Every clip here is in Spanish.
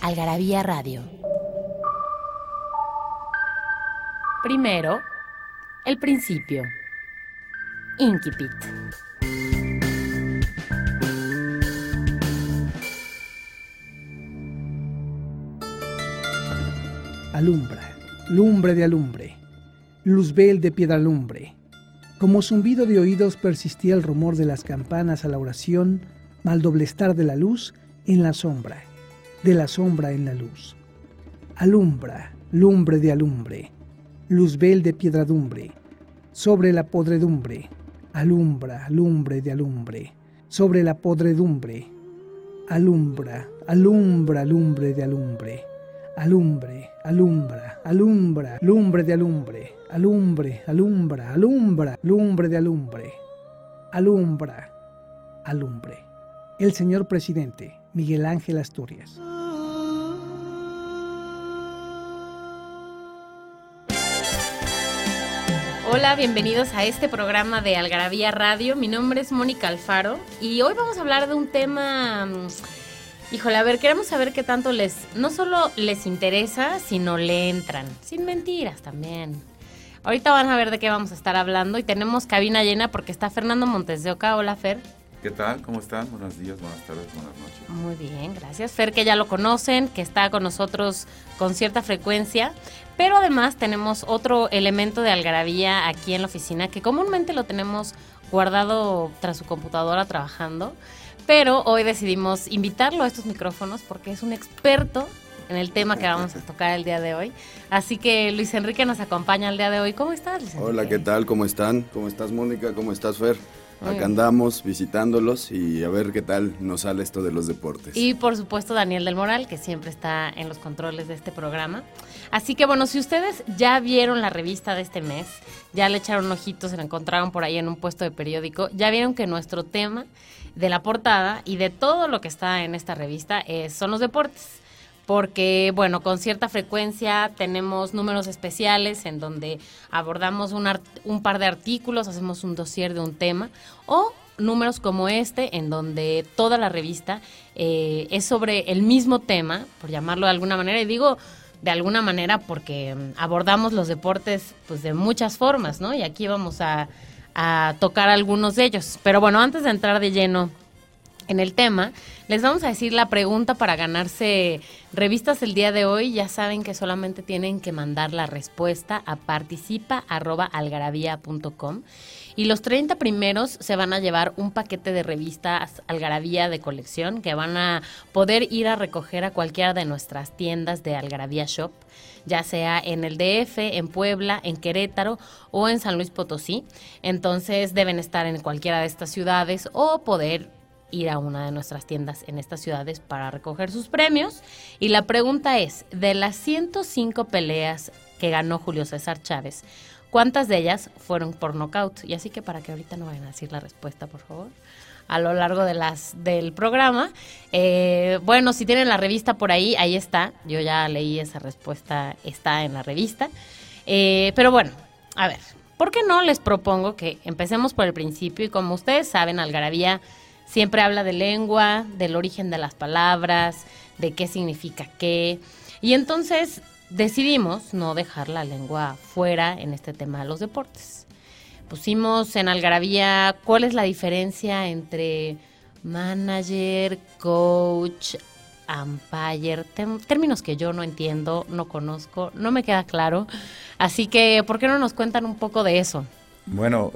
Algarabía Radio. Primero, el principio. Inquipit. Alumbra, lumbre de alumbre, luzbel de piedra lumbre. Como zumbido de oídos persistía el rumor de las campanas a la oración, mal doble estar de la luz en la sombra, de la sombra en la luz. Alumbra, lumbre de alumbre, luzbel de piedradumbre, sobre la podredumbre, alumbra, lumbre de alumbre, sobre la podredumbre, alumbra, alumbra, lumbre de alumbre alumbre, alumbra, alumbra, lumbre de alumbre, alumbre, alumbra, alumbra, lumbre de alumbre, alumbra, alumbre. El señor presidente, Miguel Ángel Asturias. Hola, bienvenidos a este programa de Algarabía Radio. Mi nombre es Mónica Alfaro y hoy vamos a hablar de un tema mm, Híjole, a ver, queremos saber qué tanto les, no solo les interesa, sino le entran. Sin mentiras también. Ahorita van a ver de qué vamos a estar hablando y tenemos cabina llena porque está Fernando Montes de Oca. Hola, Fer. ¿Qué tal? ¿Cómo están? Buenos días, buenas tardes, buenas noches. Muy bien, gracias. Fer, que ya lo conocen, que está con nosotros con cierta frecuencia. Pero además tenemos otro elemento de algarabía aquí en la oficina que comúnmente lo tenemos guardado tras su computadora trabajando pero hoy decidimos invitarlo a estos micrófonos porque es un experto en el tema que vamos a tocar el día de hoy. Así que Luis Enrique nos acompaña el día de hoy. ¿Cómo estás, Luis Enrique? Hola, ¿qué tal? ¿Cómo están? ¿Cómo estás, Mónica? ¿Cómo estás, Fer? Acá andamos visitándolos y a ver qué tal nos sale esto de los deportes. Y por supuesto Daniel del Moral, que siempre está en los controles de este programa. Así que bueno, si ustedes ya vieron la revista de este mes, ya le echaron ojitos, se la encontraron por ahí en un puesto de periódico, ya vieron que nuestro tema de la portada y de todo lo que está en esta revista son los deportes. Porque, bueno, con cierta frecuencia tenemos números especiales en donde abordamos un, par de artículos, hacemos un dossier de un tema, o números como este, en donde toda la revista eh, es sobre el mismo tema, por llamarlo de alguna manera, y digo de alguna manera porque abordamos los deportes pues de muchas formas, ¿no? Y aquí vamos a tocar algunos de ellos. Pero bueno, antes de entrar de lleno en el tema, les vamos a decir la pregunta para ganarse revistas el día de hoy. Ya saben que solamente tienen que mandar la respuesta a participa.algarabía.com. Y los 30 primeros se van a llevar un paquete de revistas Algarabía de colección que van a poder ir a recoger a cualquiera de nuestras tiendas de Algarabía Shop ya sea en el DF, en Puebla, en Querétaro o en San Luis Potosí. Entonces deben estar en cualquiera de estas ciudades o poder ir a una de nuestras tiendas en estas ciudades para recoger sus premios. Y la pregunta es, de las 105 peleas que ganó Julio César Chávez, ¿cuántas de ellas fueron por nocaut? Y así que para que ahorita no vayan a decir la respuesta, por favor a lo largo de las del programa. Eh, bueno, si tienen la revista por ahí, ahí está. Yo ya leí esa respuesta, está en la revista. Eh, pero bueno, a ver, ¿por qué no les propongo que empecemos por el principio? Y como ustedes saben, Algarabía siempre habla de lengua, del origen de las palabras, de qué significa qué. Y entonces decidimos no dejar la lengua fuera en este tema de los deportes pusimos en Algarabía cuál es la diferencia entre manager, coach, umpire, términos que yo no entiendo, no conozco, no me queda claro. Así que, ¿por qué no nos cuentan un poco de eso? Bueno,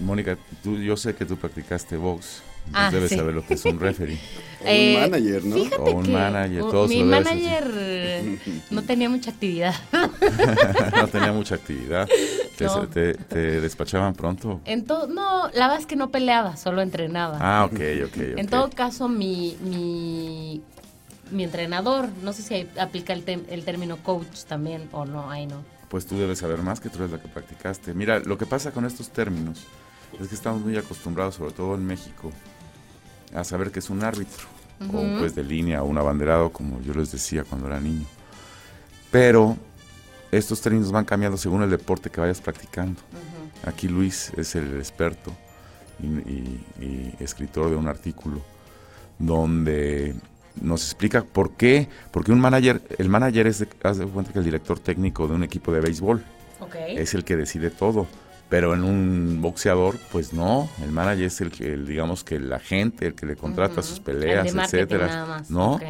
Mónica, tú, yo sé que tú practicaste box. Ah, debes saber lo que es un referee. o un eh, manager, ¿no? O un manager, todos Mi manager no tenía mucha actividad. no tenía mucha actividad. Te, te, despachaban pronto? En no, la verdad es que no peleaba, solo entrenaba. Ah, ok, ok. En todo caso, mi, mi mi entrenador. No sé si aplica el, el término coach también o no, ahí no. Pues tú debes saber más que tú eres la que practicaste. Mira, lo que pasa con estos términos es que estamos muy acostumbrados, sobre todo en México, a saber que es un árbitro, o pues de línea, o un abanderado, como yo les decía cuando era niño. Pero estos términos van cambiando según el deporte que vayas practicando. Aquí Luis es el experto y, escritor de un artículo donde nos explica por qué, porque un manager, el manager es, de, haz de cuenta que el director técnico de un equipo de béisbol, es el que decide todo, pero en un boxeador, pues no, el manager es el que, digamos que la gente, el que le contrata sus peleas, etcétera, ¿no?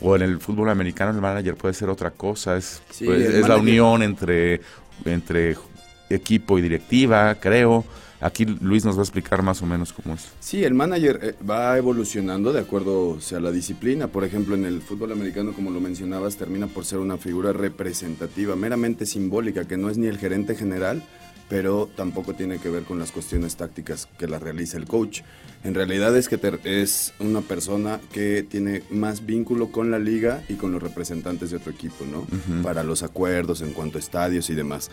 O en el fútbol americano el manager puede ser otra cosa, es, pues, es la unión entre, entre equipo y directiva, creo. Aquí Luis nos va a explicar más o menos cómo es. Sí, el manager eh, va evolucionando de acuerdo a la disciplina. Por ejemplo, en el fútbol americano, como lo mencionabas, termina por ser una figura representativa, meramente simbólica, que no es ni el gerente general, pero tampoco tiene que ver con las cuestiones tácticas que la realiza el coach. En realidad es que es una persona que tiene más vínculo con la liga y con los representantes de otro equipo, ¿no? Para los acuerdos en cuanto a estadios y demás.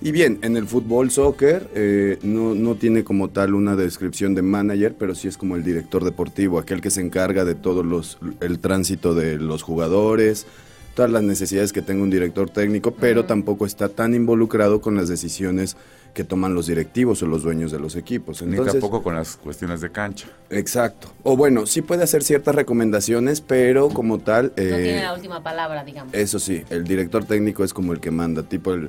Y bien, en el fútbol, soccer, eh, no, no, tiene como tal una descripción de manager, pero sí es como el director deportivo, aquel que se encarga de todo los, el tránsito de los jugadores, todas las necesidades que tenga un director técnico, pero tampoco está tan involucrado con las decisiones que toman los directivos o los dueños de los equipos. Ni tampoco con las cuestiones de cancha. Exacto. O bueno, sí puede hacer ciertas recomendaciones, pero como tal... no tiene eh, la última palabra, digamos. Eso sí, el director técnico es como el que manda, tipo el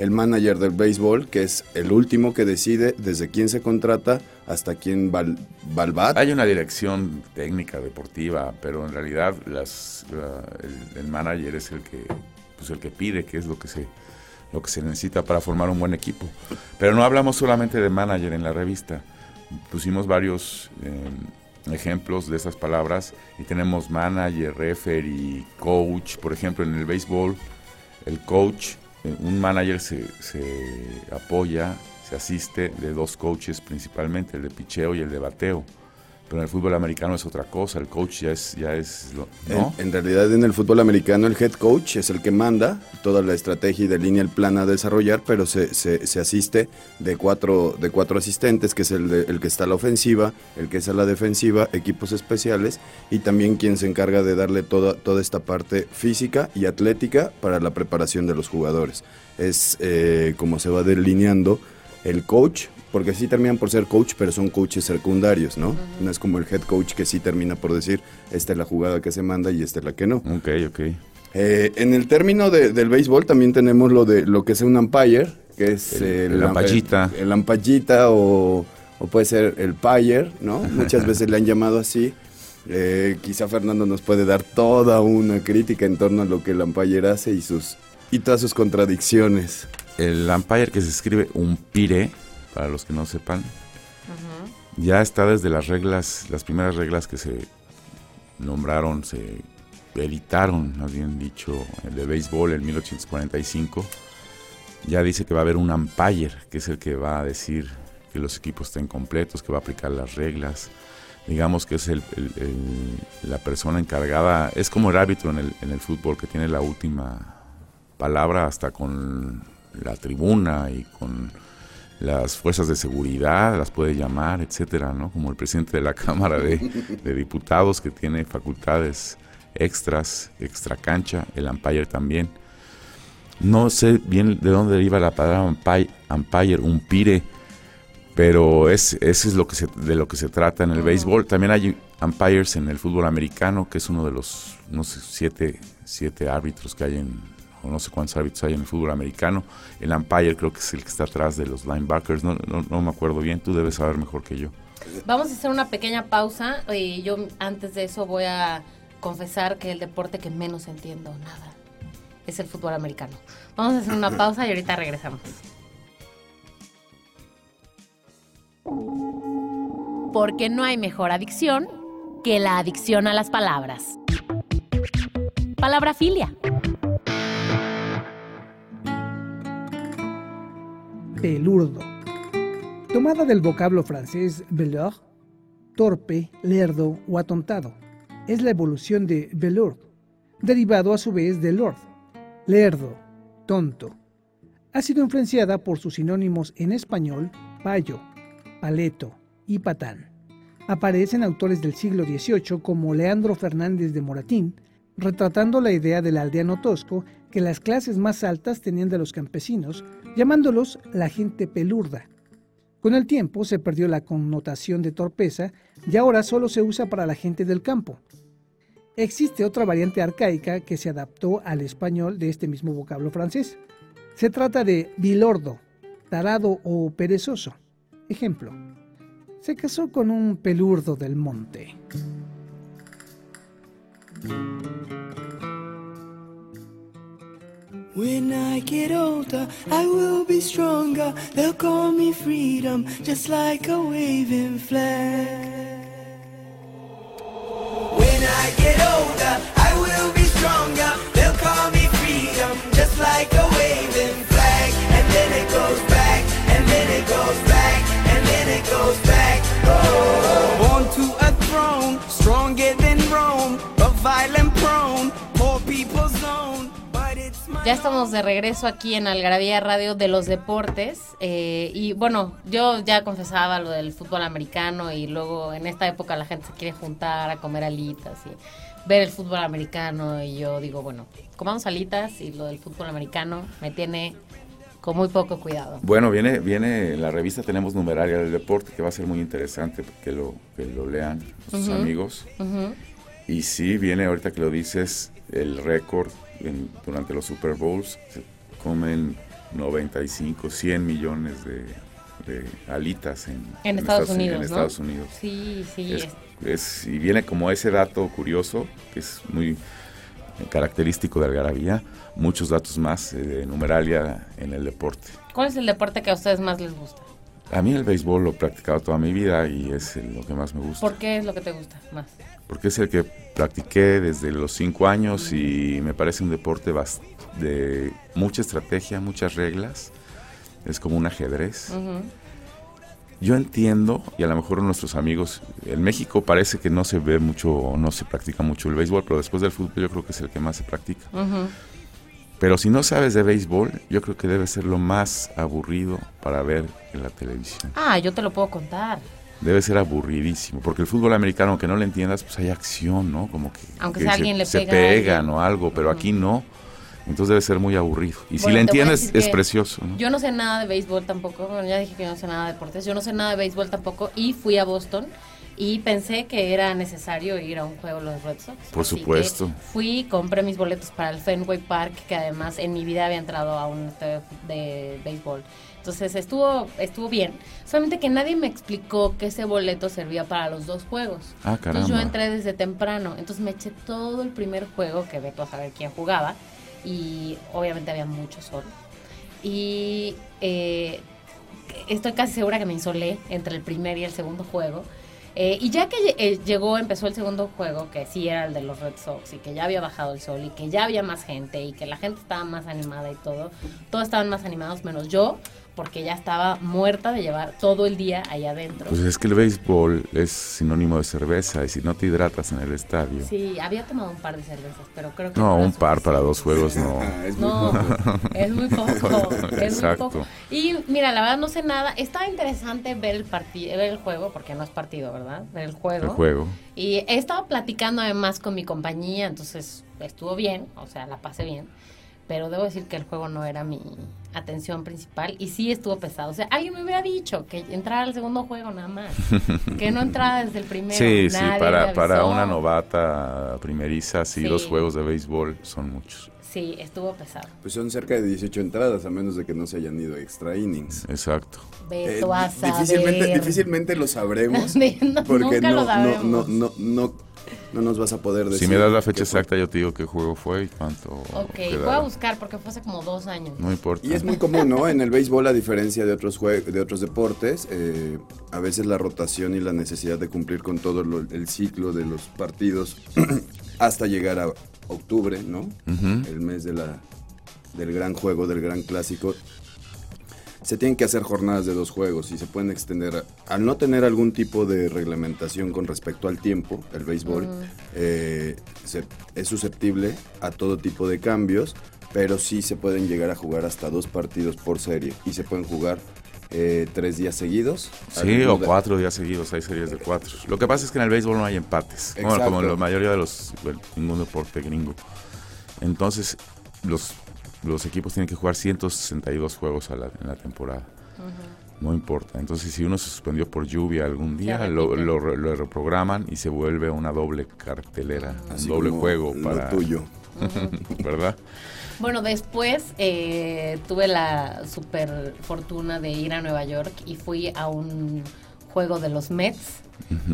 el manager del béisbol, que es el último que decide desde quién se contrata hasta quién va, al. Hay una dirección técnica, deportiva, pero en realidad el, manager es el que, pues el que pide qué es lo que se lo que se necesita para formar un buen equipo. Pero no hablamos solamente de manager en la revista. Pusimos varios eh, ejemplos de esas palabras y tenemos manager, referee, coach. Por ejemplo, en el béisbol, el coach un manager se, apoya, se asiste de dos coaches principalmente, el de picheo y el de bateo pero en el fútbol americano es otra cosa, el coach ya es... Ya es ¿no? en, realidad en el fútbol americano el head coach es el que manda toda la estrategia y delinea el plan a desarrollar, pero se, se, asiste de cuatro, de cuatro asistentes, que es el, el que está a la ofensiva, el que es a la defensiva, equipos especiales y también quien se encarga de darle toda, toda esta parte física y atlética para la preparación de los jugadores. Es eh, como se va delineando el coach porque sí terminan por ser coach, pero son coaches secundarios, ¿no? No es como el head coach que sí termina por decir, esta es la jugada que se manda y esta es la que no. Ok, ok. Eh, en el término del béisbol también tenemos lo de lo que es un umpire, que es el, el lampallita. El, lampallita o, puede ser el payer, ¿no? Muchas veces le han llamado así. Eh, quizá Fernando nos puede dar toda una crítica en torno a lo que el umpire hace y sus y todas sus contradicciones. El umpire que se escribe un pire para los que no sepan, ya está desde las reglas, las primeras reglas que se nombraron, se editaron, más bien dicho, el de béisbol en 1845, ya dice que va a haber un umpire, que es el que va a decir que los equipos estén completos, que va a aplicar las reglas, digamos que es el, la persona encargada, es como el árbitro en el, en el fútbol que tiene la última palabra hasta con la tribuna y con las fuerzas de seguridad, las puede llamar, etcétera, ¿no? Como el presidente de la Cámara de, Diputados que tiene facultades extras, extra cancha, el umpire también. No sé bien de dónde deriva la palabra umpire, umpire umpire, pero es, eso es lo que se, de lo que se trata en el béisbol. También hay umpires en el fútbol americano, que es uno de los, no sé, siete, siete árbitros que hay en, o no sé cuántos árbitros hay en el fútbol americano. El umpire creo que es el que está atrás de los linebackers, no, no, me acuerdo bien, tú debes saber mejor que yo. Vamos a hacer una pequeña pausa y yo antes de eso voy a confesar que el deporte que menos entiendo nada es el fútbol americano. Vamos a hacer una pausa y ahorita regresamos. Porque no hay mejor adicción que la adicción a las palabras. Palabra filia pelurdo, tomada del vocablo francés beleur, torpe, lerdo o atontado, es la evolución de velour, derivado a su vez de lord, lerdo, tonto. Ha sido influenciada por sus sinónimos en español, payo, paleto y patán. Aparecen autores del siglo XVIII como Leandro Fernández de Moratín, retratando la idea del aldeano tosco que las clases más altas tenían de los campesinos, llamándolos la gente pelurda. Con el tiempo se perdió la connotación de torpeza y ahora solo se usa para la gente del campo. Existe otra variante arcaica que se adaptó al español de este mismo vocablo francés. Se trata de bilordo, tarado o perezoso. Ejemplo, se casó con un pelurdo del monte. When I get older, I will be stronger. They'll call me freedom, just like a waving flag. When I get older, I will be stronger. They'll call me freedom, just like a waving flag. And then it goes back, and then it goes back, and then it goes back. Oh. Born to a throne, stronger than Rome, but violent Ya estamos de regreso aquí en Algarabía Radio de los Deportes. eh, y bueno, yo ya confesaba lo del fútbol americano y luego en esta época la gente se quiere juntar a comer alitas y ver el fútbol americano. Y yo digo, bueno, comamos alitas y lo del fútbol americano me tiene con muy poco cuidado. Bueno, viene, viene en la revista tenemos numeraria del deporte que va a ser muy interesante que lo, que lo lean sus amigos. Y sí, viene ahorita que lo dices, el récord en- durante los Super Bowls. Se comen 95, 100 millones de, de alitas en, En Estados Uni- Unidos, en ¿no? Estados Unidos. Sí, sí. Es- es- es- y viene como ese dato curioso, que es muy característico de Algarabía, muchos datos más eh, de numeralia en el deporte. ¿Cuál es el deporte que a ustedes más les gusta? A mí el béisbol lo he practicado toda mi vida y es lo que más me gusta. ¿Por qué es lo que te gusta más? Porque es el que practiqué desde los cinco años y me parece un deporte de mucha estrategia, muchas reglas. Es como un ajedrez. Yo entiendo, y a lo mejor nuestros amigos, en México parece que no se ve mucho, no se practica mucho el béisbol, pero después del fútbol yo creo que es el que más se practica. Ujú. Pero si no sabes de béisbol, yo creo que debe ser lo más aburrido para ver en la televisión. Ah, yo te lo puedo contar. Debe ser aburridísimo, porque el fútbol americano, aunque no le entiendas, pues hay acción, ¿no? Como que, Aunque que sea se, alguien le se pega pegan o algo, pero aquí no. Entonces debe ser muy aburrido. Y si le entiendes, es precioso, ¿no? Yo no sé nada de béisbol tampoco. Bueno, ya dije que no sé nada de deportes. Yo no sé nada de béisbol tampoco. Y fui a Boston y pensé que era necesario ir a un juego de los Red Sox. Por supuesto. Fui, compré mis boletos para el Fenway Park, que además en mi vida había entrado a un estadio de béisbol. Entonces estuvo estuvo bien. Solamente que nadie me explicó que ese boleto servía para los dos juegos. Ah, Entonces yo caramba. entré desde temprano. Entonces me eché todo el primer juego, que veto a saber quién jugaba. Y obviamente había mucho sol. Y eh, estoy casi segura que me insolé entre el primer y el segundo juego. Eh, y ya que eh, llegó, empezó el segundo juego, que sí era el de los Red Sox, y que ya había bajado el sol, y que ya había más gente, y que la gente estaba más animada y todo, todos estaban más animados menos yo, porque ya estaba muerta de llevar todo el día ahí adentro. Pues es que el béisbol es sinónimo de cerveza y si no te hidratas en el estadio. Sí, había tomado un par de cervezas, pero creo que No, un par para dos juegos no. Es muy No, poco. es muy poco. Es muy Exacto. poco. Y mira, la verdad no sé nada. Estaba interesante ver el partido, ver el juego, porque no es partido, ¿verdad? Ver el juego. El juego. Y he estado platicando además con mi compañía, entonces estuvo bien, o sea, la pasé bien. Pero debo decir que el juego no era mi atención principal y sí estuvo pesado. O sea, alguien me hubiera dicho que entrara al segundo juego nada más. que no entrara desde el primero. Sí, sí, Nadie para, para una novata primeriza, sí, Sí. dos juegos de béisbol son muchos. Sí, estuvo pesado. Pues son cerca de 18 entradas, a menos de que no se hayan ido extra innings. Exacto. Beto Eh, a difícilmente, difícilmente lo sabremos. No, porque nunca no, lo no, no, no, no, no nos vas a poder decir. Si me das la fecha exacta, yo te digo qué juego fue y cuánto. Ok, quedaron. voy a buscar porque fue hace como dos años. No importa. Y es muy común, ¿no? En el béisbol, a diferencia de otros, jue- de otros deportes, eh, a veces la rotación y la necesidad de cumplir con todo lo- el ciclo de los partidos hasta llegar a octubre, ¿no? El mes de la, del gran juego, del gran clásico. Se tienen que hacer jornadas de dos juegos y se pueden extender. Al no tener algún tipo de reglamentación con respecto al tiempo, el béisbol eh, se- es susceptible a todo tipo de cambios, pero sí se pueden llegar a jugar hasta dos partidos por serie y se pueden jugar eh, tres días seguidos. Sí, o de- cuatro días seguidos, hay series de cuatro. Lo que pasa es que en el béisbol no hay empates, bueno, como en la mayoría de los, bueno, ningún deporte gringo. Entonces, los, los equipos tienen que jugar 162 juegos a la- en la temporada. No importa. Entonces, si uno se suspendió por lluvia algún día, lo, lo re- lo reprograman y se vuelve una doble cartelera, un doble como juego lo para... tuyo. ¿Verdad? Bueno, después eh, tuve la super fortuna de ir a Nueva York y fui a un juego de los Mets,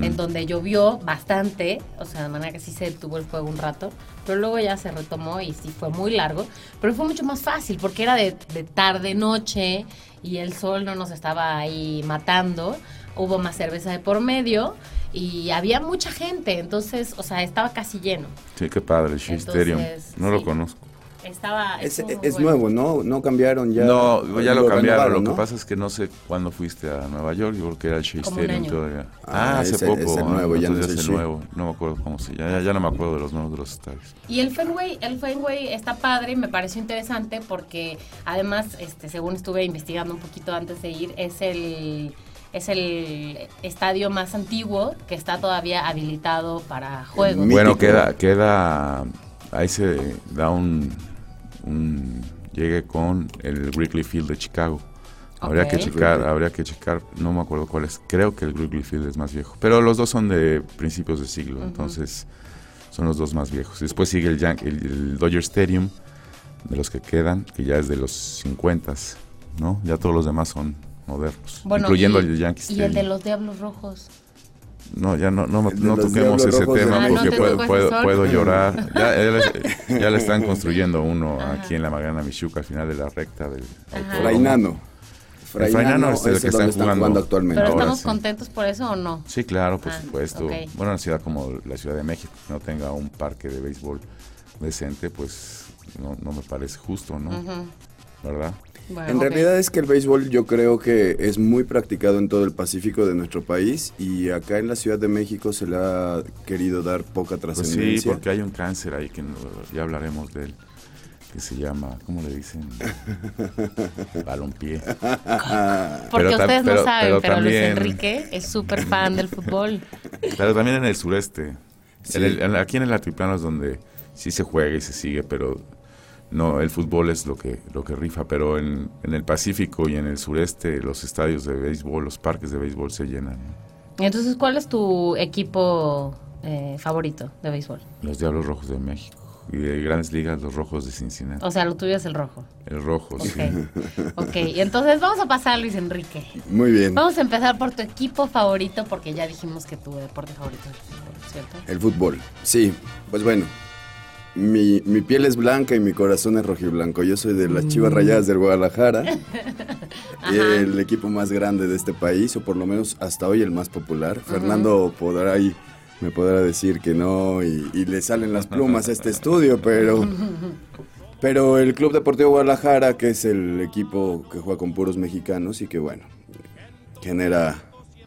en donde llovió bastante, o sea, de manera que sí se detuvo el juego un rato, pero luego ya se retomó y sí fue muy largo, pero fue mucho más fácil porque era de, de tarde, noche y el sol no nos estaba ahí matando, hubo más cerveza de por medio y había mucha gente, entonces, o sea, estaba casi lleno. Sí, qué padre, el Entonces. No lo conozco. Estaba... Es, nuevo, ¿no? No cambiaron ya. no, ya lo, cambiaron. Lo ¿no? que pasa es que no sé cuándo fuiste a Nueva York. Yo creo que era el Shea Stadium todavía. Ah, Ah, hace poco. es el ah, nuevo, ya no es el nuevo. No me acuerdo cómo se llama. Ya, ya no me acuerdo de los nombres de los estadios. Y el Fenway, el Fenway está padre, y me pareció interesante porque además, este, según estuve investigando un poquito antes de ir, es el es el estadio más antiguo que está todavía habilitado para juegos. Bueno, queda, queda. Ahí se da un. Un llegue con el Wrigley Field de Chicago. Habría que checar, Wrigley. habría que checar, no me acuerdo cuál es. Creo que el Wrigley Field es más viejo. Pero los dos son de principios de siglo, entonces son los dos más viejos. Después sigue el, Yan- el, el Dodger Stadium, de los que quedan, que ya es de los 50, ¿no? Ya todos los demás son modernos, Bueno, incluyendo y- el Yankee Y el de Stadium. los Diablos Rojos. No, ya no, no, no toquemos ese tema porque Ah, no puedo, ese puedo, llorar. Ya, ya le, ya le están construyendo uno aquí en la Magana Michuca, al final de la recta del. Frainano. El Frainano es el que están jugando. jugando actualmente. ¿Pero ahora estamos sí. contentos por eso o no? Sí, claro, por Ah, supuesto. Bueno, una ciudad como la Ciudad de México, que no tenga un parque de béisbol decente, pues no, no me parece justo, ¿no? ¿Verdad? Bueno, En ok. realidad es que el béisbol yo creo que es muy practicado en todo el Pacífico de nuestro país y acá en la Ciudad de México se le ha querido dar poca Pues sí, trascendencia. porque hay un cáncer ahí que no- ya hablaremos de él, que se llama, ¿cómo le dicen? Balompié. Porque Pero ustedes pero- no saben, pero pero, Luis también- Enrique es súper fan del fútbol. Pero también en el sureste. Sí. En el- en- aquí en el altiplano es donde sí se juega y se sigue, pero no, el fútbol es lo que, lo que rifa. Pero en, en el Pacífico y en el sureste, los estadios de béisbol, los parques de béisbol se llenan. Entonces, ¿cuál es tu equipo eh, favorito de béisbol? Los Diablos Rojos de México. Y de grandes ligas, los Rojos de Cincinnati. O sea, lo tuyo es el rojo. El rojo, sí. Ok. ok, y entonces vamos a pasar a Luis Enrique. Muy bien. Vamos a empezar por tu equipo favorito, porque ya dijimos que tu deporte favorito es el fútbol, ¿cierto? El fútbol. Sí, pues bueno. Mi, mi piel es blanca y mi corazón es rojiblanco. Yo soy de las Chivas Rayadas del Guadalajara. el equipo más grande de este país, o por lo menos hasta hoy el más popular. Fernando podrá me podrá decir que no, y, y le salen las plumas a este estudio, pero. Pero el Club Deportivo Guadalajara, que es el equipo que juega con puros mexicanos y que, bueno, genera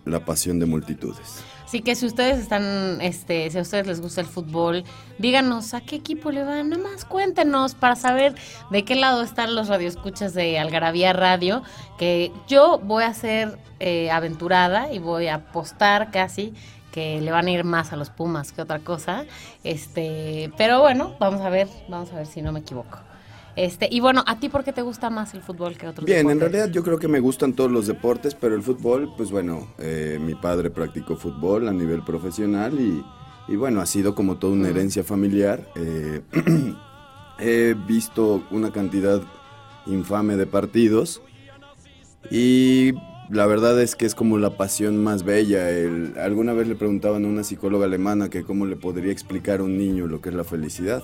la pasión de multitudes. Así que si ustedes están, este, si a ustedes les gusta el fútbol, díganos a qué equipo le van, nada más cuéntenos para saber de qué lado están los radioescuchas de Algarabía Radio, que yo voy a ser eh, aventurada y voy a apostar casi que le van a ir más a los Pumas que otra cosa. Este, pero bueno, vamos a ver, vamos a ver si no me equivoco. Este, y bueno, ¿a ti por qué te gusta más el fútbol que otros Bien, en realidad yo creo que me gustan todos los deportes, pero el fútbol, pues bueno, eh, mi padre practicó fútbol a nivel profesional y, y bueno, ha sido como toda una herencia familiar. Eh, he visto una cantidad infame de partidos y la verdad es que es como la pasión más bella. El- alguna vez le preguntaban a una psicóloga alemana que cómo le podría explicar a un niño lo que es la felicidad.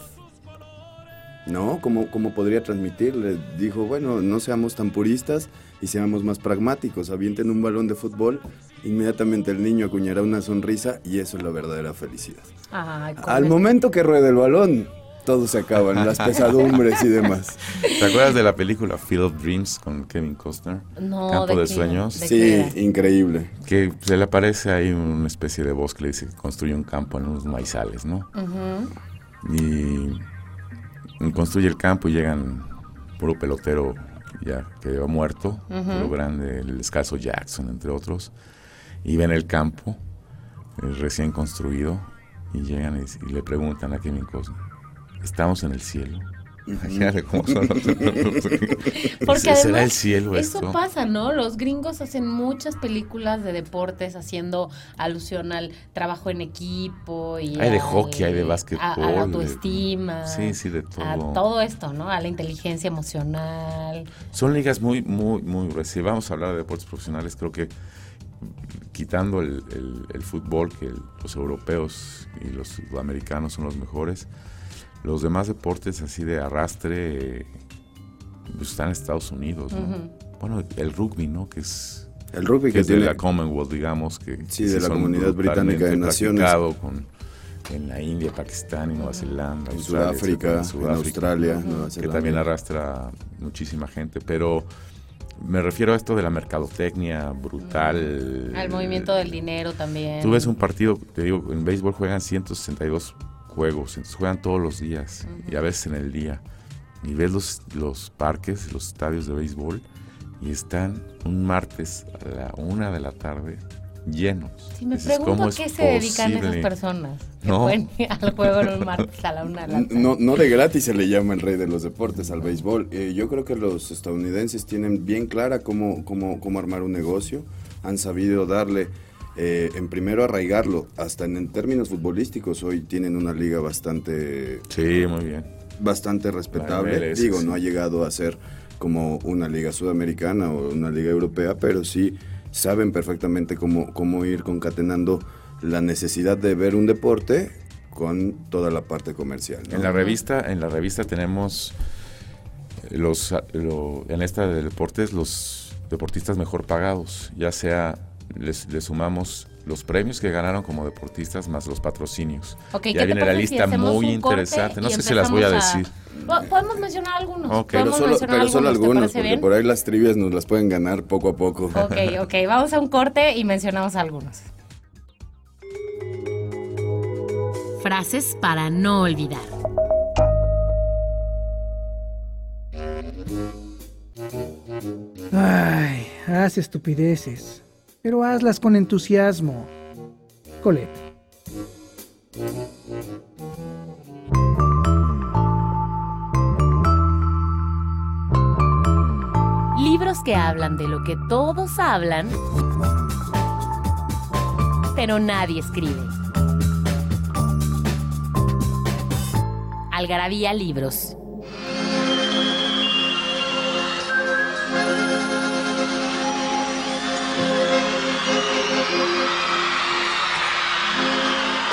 No, ¿cómo, cómo podría transmitirle? Dijo, bueno, no seamos tan puristas y seamos más pragmáticos. Avienten un balón de fútbol, inmediatamente el niño acuñará una sonrisa y eso es la verdadera felicidad. Al momento que ruede el balón, todo se acaba, las pesadumbres y demás. ¿Te acuerdas de la película Field of Dreams con Kevin Costner? No, Campo ¿de de, qué? Sueños. ¿De Sí, increíble. Que se le aparece ahí una especie de bosque, le dice que construye un campo en unos maizales, ¿no? Y, y construye el campo y llegan puro pelotero ya que va muerto, puro grande, el escaso Jackson, entre otros, y ven el campo eh, recién construido y llegan y, y le preguntan a Kevin Costner, ¿estamos en el cielo? Imagínate cómo son los... Porque ¿Será además el cielo eso esto? pasa, ¿no? Los gringos hacen muchas películas de deportes haciendo alusión al trabajo en equipo y Hay de al- hockey, hay de a- básquetbol, a, la de- autoestima. Sí, sí, de A todo. todo esto, ¿no? A la inteligencia emocional. Son ligas muy, muy, muy... Si vamos a hablar de deportes profesionales, creo que quitando el, el- el fútbol, que el- los europeos y los sudamericanos son los mejores, los demás deportes así de arrastre pues, están en Estados Unidos, ¿no? Bueno, el rugby, ¿no? Que es, El rugby que que es de tiene... la Commonwealth, digamos, que Sí, de la Comunidad Británica de Naciones. con, en la India, Pakistán y Nueva Zelanda, En Australia, Sudáfrica, etcétera, en Australia, Nueva que Zelanda. también arrastra muchísima gente, pero me refiero a esto de la mercadotecnia brutal. Al movimiento del dinero también. Tú ves un partido, te digo, en béisbol juegan 162 juegos, entonces juegan todos los días y a veces en el día. Y ves los, los parques, los estadios de béisbol y están un martes a la una de la tarde llenos. Sí, me Dices, pregunto ¿cómo a qué se dedican esas personas que No. pueden ir al juego en un martes a la una de la tarde. No, no de gratis se le llama el rey de los deportes al béisbol. Eh, yo creo que los estadounidenses tienen bien clara cómo, cómo, cómo armar un negocio. Han sabido darle, eh, en primero arraigarlo, hasta en, en términos futbolísticos. Hoy tienen una liga bastante, Sí, muy bien. bastante respetable. MLS, Digo, sí. no ha llegado a ser como una liga sudamericana o una liga europea, pero sí saben perfectamente cómo, cómo ir concatenando la necesidad de ver un deporte con toda la parte comercial. ¿no? En la revista, en la revista tenemos los lo- en esta de deportes los deportistas mejor pagados, ya sea les, les sumamos los premios que ganaron como deportistas más los patrocinios. Ok, ¿qué ya te viene la si lista muy interesante. No sé si las voy a decir. Po- Podemos mencionar algunos. Ok. Pero solo, mencionar pero solo algunos, ¿te algunos, parece porque bien? por ahí las trivias nos las pueden ganar poco a poco. Ok, ok, vamos a un corte y mencionamos algunos. Frases para no olvidar. Ay, haz estupideces, pero hazlas con entusiasmo. Colette. Libros que hablan de lo que todos hablan, pero nadie escribe. Algarabía Libros.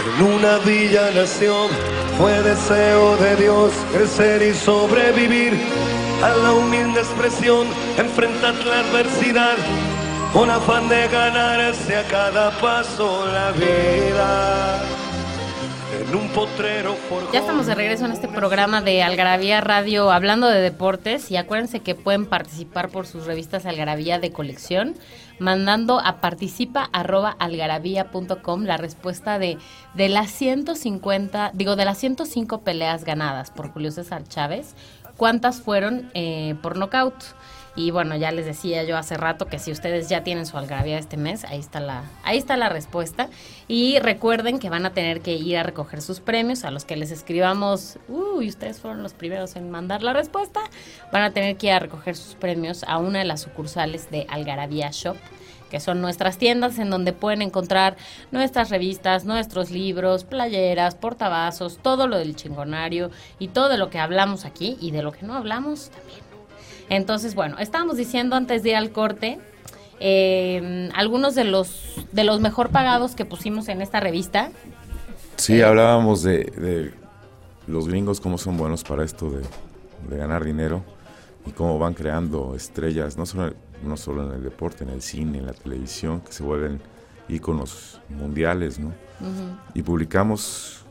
En una villa nació, fue deseo de Dios crecer y sobrevivir a la humilde expresión, enfrentar la adversidad, con afán de ganarse a cada paso la vida. En un potrero forjó Ya estamos de regreso en este programa de Algarabía Radio hablando de deportes y acuérdense que pueden participar por sus revistas Algarabía de colección mandando a participa@algarabía.com la respuesta de de las 150, digo de las 105 peleas ganadas por Julio César Chávez, cuántas fueron eh, por nocaut. Y bueno, ya les decía yo hace rato que si ustedes ya tienen su algarabía este mes, ahí está la, ahí está la respuesta. Y recuerden que van a tener que ir a recoger sus premios, a los que les escribamos, uy, ustedes fueron los primeros en mandar la respuesta, van a tener que ir a recoger sus premios a una de las sucursales de Algarabía Shop que son nuestras tiendas en donde pueden encontrar nuestras revistas, nuestros libros, playeras, portavasos, todo lo del chingonario y todo lo que hablamos aquí y de lo que no hablamos también. Entonces, bueno, estábamos diciendo antes de ir al corte eh, algunos de los de los mejor pagados que pusimos en esta revista. Sí, hablábamos de, de los gringos, cómo son buenos para esto de, de ganar dinero y cómo van creando estrellas, no solo, no solo en el deporte, en el cine, en la televisión, que se vuelven íconos mundiales, ¿no? Y publicamos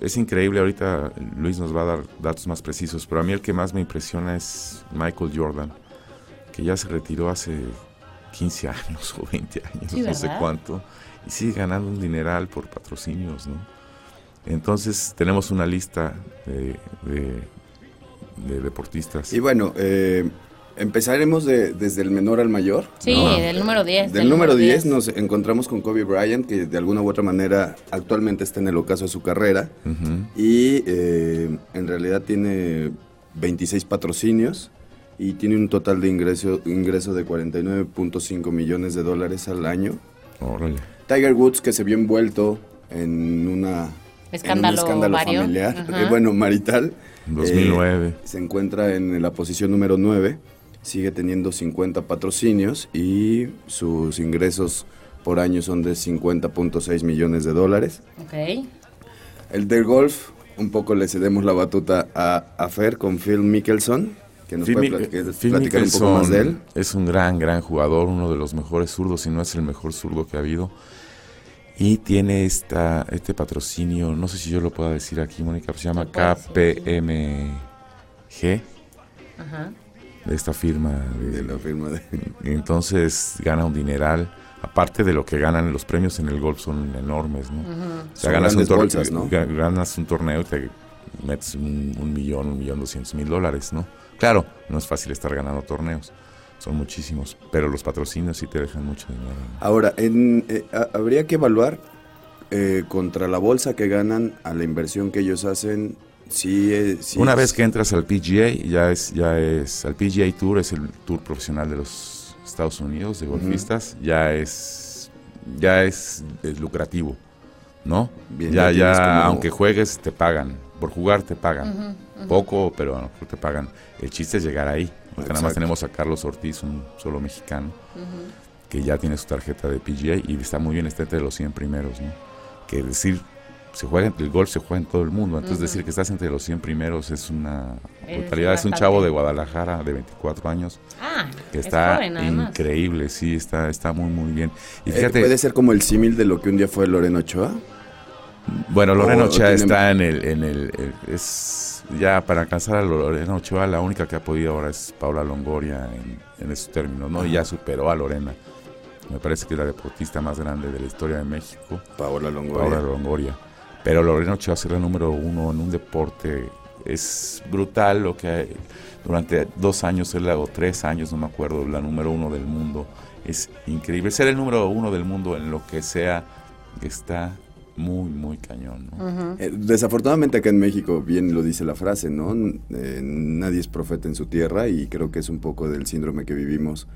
es increíble, ahorita Luis nos va a dar datos más precisos, pero a mí el que más me impresiona es Michael Jordan, que ya se retiró hace 15 años o 20 años, Sí, no sé cuánto, y sigue ganando un dineral por patrocinios, ¿no? Entonces tenemos una lista de, de- de deportistas. Y bueno, eh, empezaremos de- desde el menor al mayor. Sí, ¿no? del número 10. Del número 10 nos encontramos con Kobe Bryant, que de alguna u otra manera actualmente está en el ocaso de su carrera. Y eh, en realidad tiene 26 patrocinios y tiene un total de ingreso, ingreso de 49.5 millones de dólares al año. Órale. Tiger Woods, que se vio envuelto en una Escándalo en un escándalo vario. familiar, eh, bueno, marital. 2009. Eh, se encuentra en la posición número 9, sigue teniendo 50 patrocinios y sus ingresos por año son de 50.6 millones de dólares. Ok. El del golf, un poco le cedemos la batuta a, a Fer con Phil Mickelson, que nos Phil, puede platicar, Phil platicar un poco más de él. Mickelson es un gran, gran jugador, uno de los mejores zurdos, si no es el mejor zurdo que ha habido. Y tiene esta, este patrocinio, no sé si yo lo puedo decir aquí, Mónica, se llama KPMG, Ajá. De esta firma. de- De la firma de... entonces gana un dineral. Aparte de lo que ganan, los premios en el golf son enormes, ¿no? O sea, Son ganas un, bolsas, ¿no? ga- ganas un torneo y te metes un, un millón, un millón doscientos mil dólares, ¿no? Claro, no es fácil estar ganando torneos, son muchísimos, pero los patrocinios sí te dejan mucho dinero. ¿no? Ahora, en, eh, ha- habría que evaluar eh, contra la bolsa que ganan a la inversión que ellos hacen. Sí, eh, sí Una vez que entras al PGA, ya es, ya es, al PGA Tour es el tour profesional de los Estados Unidos de golfistas, ya es, ya es, es lucrativo, ¿no? Bien, ya, ya como- aunque juegues, te pagan. Por jugar te pagan. Poco, pero a lo mejor te pagan. El chiste es llegar ahí. Porque nada más Exacto. tenemos a Carlos Ortiz, un solo mexicano, que ya tiene su tarjeta de PGA y está muy bien, está entre los 100 primeros, ¿no? Que decir, se juega, el golf se juega en todo el mundo, entonces decir que estás entre los 100 primeros es una brutalidad. Es un chavo de Guadalajara de 24 años Ah, que es está joven, increíble, sí, está, está muy, muy bien. Y eh, fíjate, puede ser como el símil de lo que un día fue Loreno Ochoa. Bueno, Loreno O Ochoa tiene- está en el, en el, el- es ya para alcanzar a Lorena Ochoa la única que ha podido ahora es Paula Longoria en, en esos términos, ¿no? Y ya superó a Lorena. Me parece que es la deportista más grande de la historia de México, Paola Longoria. Paula Longoria. Pero Lorena Ochoa ser la número uno en un deporte es brutal lo que hay. durante dos años o tres años, no me acuerdo, la número uno del mundo. Es increíble. Ser el número uno del mundo en lo que sea está muy, muy cañón, ¿no? Eh, desafortunadamente acá en México, bien lo dice la frase, ¿no? Eh, nadie es profeta en su tierra y creo que es un poco del síndrome que vivimos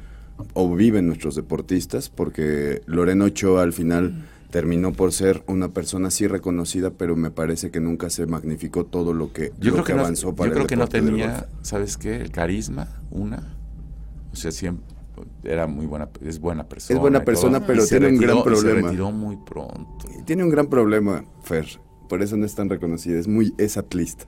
o viven nuestros deportistas, porque Loreno Ochoa al final terminó por ser una persona así reconocida, pero me parece que nunca se magnificó todo lo que, Yo lo creo que, no, avanzó yo para el creo que no tenía. ¿sabes qué? El carisma, una. O sea, siempre era muy buena, es buena persona. Es buena todo, persona, pero tiene un gran problema. Se retiró muy pronto. Tiene un gran problema, Fer, por eso no es tan reconocida, es muy es atlista.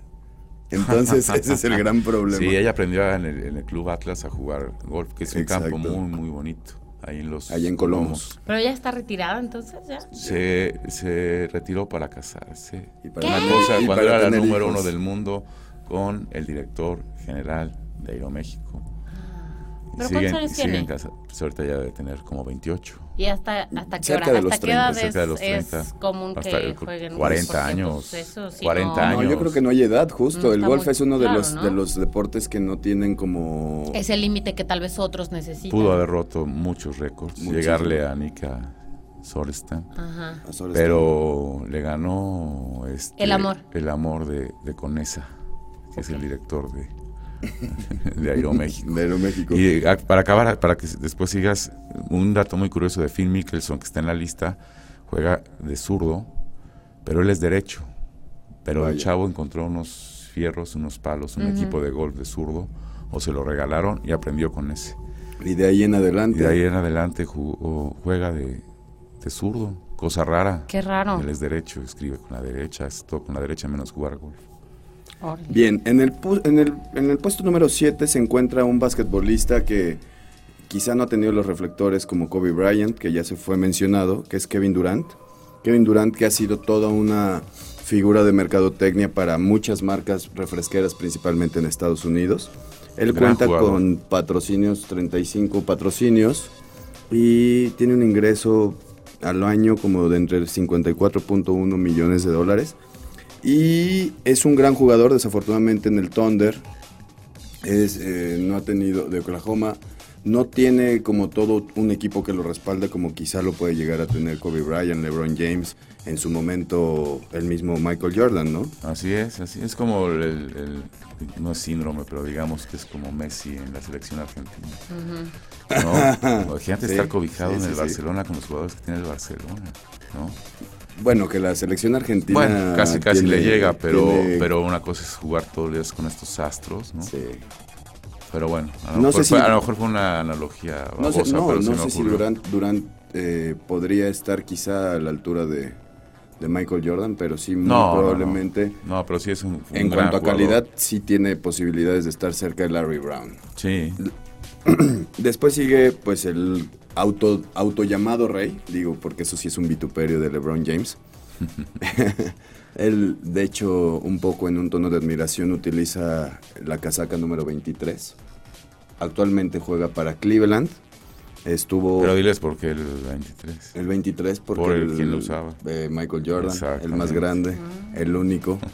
Entonces ese es el gran problema. Sí, ella aprendió en el, en el Club Atlas a jugar golf, que es un campo muy, muy bonito. Ahí en los Allá en Colomos. Pero ya está retirada entonces, ya. Se, se retiró para casarse. Y para Una tener- cosa, y cuando para era la número hijos. uno del mundo con el director general de Aeroméxico. Y ¿Pero cuántos años siguen tiene? casa- pues ahorita ya debe tener como 28. ¿Y hasta, hasta qué Cerca hora? de ¿Hasta los qué edad 30, cerca de los es, 30, es común hasta que jueguen? 40 Porque, años, pues, eso sí 40 no- años. No, yo creo que no hay edad, justo. No el golf es uno de claro, los ¿no? de los deportes que no tienen como Es el límite que tal vez otros necesitan. Pudo haber roto muchos récords, Muchísimo. llegarle a Nika Sorestan. Ajá. solas- Pero le ganó este, El amor. el amor de, de Conesa, que es el director de, de Aeroméxico. de Aeroméxico. Y ah, para acabar, para que después sigas, un dato muy curioso de Phil Mickelson, que está en la lista, juega de zurdo, pero él es derecho. Pero el chavo encontró unos fierros, unos palos, un equipo de golf de zurdo, o se lo regalaron y aprendió con ese. Y de ahí en Y adelante. de ahí en adelante jugó- juega de, de zurdo, cosa rara. Qué raro. Él es derecho, escribe con la derecha, es todo con la derecha menos jugar golf. Bien, en el, pu- en, el, en el puesto número 7 se encuentra un basquetbolista que quizá no ha tenido los reflectores como Kobe Bryant, que ya se fue mencionado, que es Kevin Durant. Kevin Durant que ha sido toda una figura de mercadotecnia para muchas marcas refresqueras, principalmente en Estados Unidos. Él Gran cuenta jugador. con patrocinios, 35 patrocinios, y tiene un ingreso al año como de entre 54.1 millones de dólares. Y es un gran jugador, desafortunadamente en el Thunder. Es, eh, no ha tenido, de Oklahoma, no tiene como todo un equipo que lo respalde como quizá lo puede llegar a tener Kobe Bryant, LeBron James, en su momento el mismo Michael Jordan, ¿no? Así es, así es como el, el- no es síndrome, pero digamos que es como Messi en la selección argentina. ¿No? Imagínate Sí, estar cobijado sí, en el sí. Barcelona con los jugadores que tiene el Barcelona, ¿no? Bueno, que la selección argentina... Bueno, casi casi tiene- le llega, pero tiene- pero una cosa es jugar todos los días con estos astros, ¿no? sí. Pero bueno, a lo, No mejor sé fue, si- a lo mejor fue una analogía No sé, babosa, no, pero sé si. Durant, Durant, eh, podría estar quizá a la altura de, de Michael Jordan, pero sí muy No, no, no. probablemente... No, pero sí es un, un En gran cuanto a jugador. calidad, sí tiene posibilidades de estar cerca de Larry Brown. Sí, Después sigue pues el auto, auto llamado rey, digo porque eso sí es un vituperio de LeBron James. Él, de hecho, un poco en un tono de admiración utiliza la casaca número 23. Actualmente juega para Cleveland. Estuvo pero diles por qué el 23. el 23 porque Por el el- quien lo usaba. eh, Michael Jordan, el más grande, el único.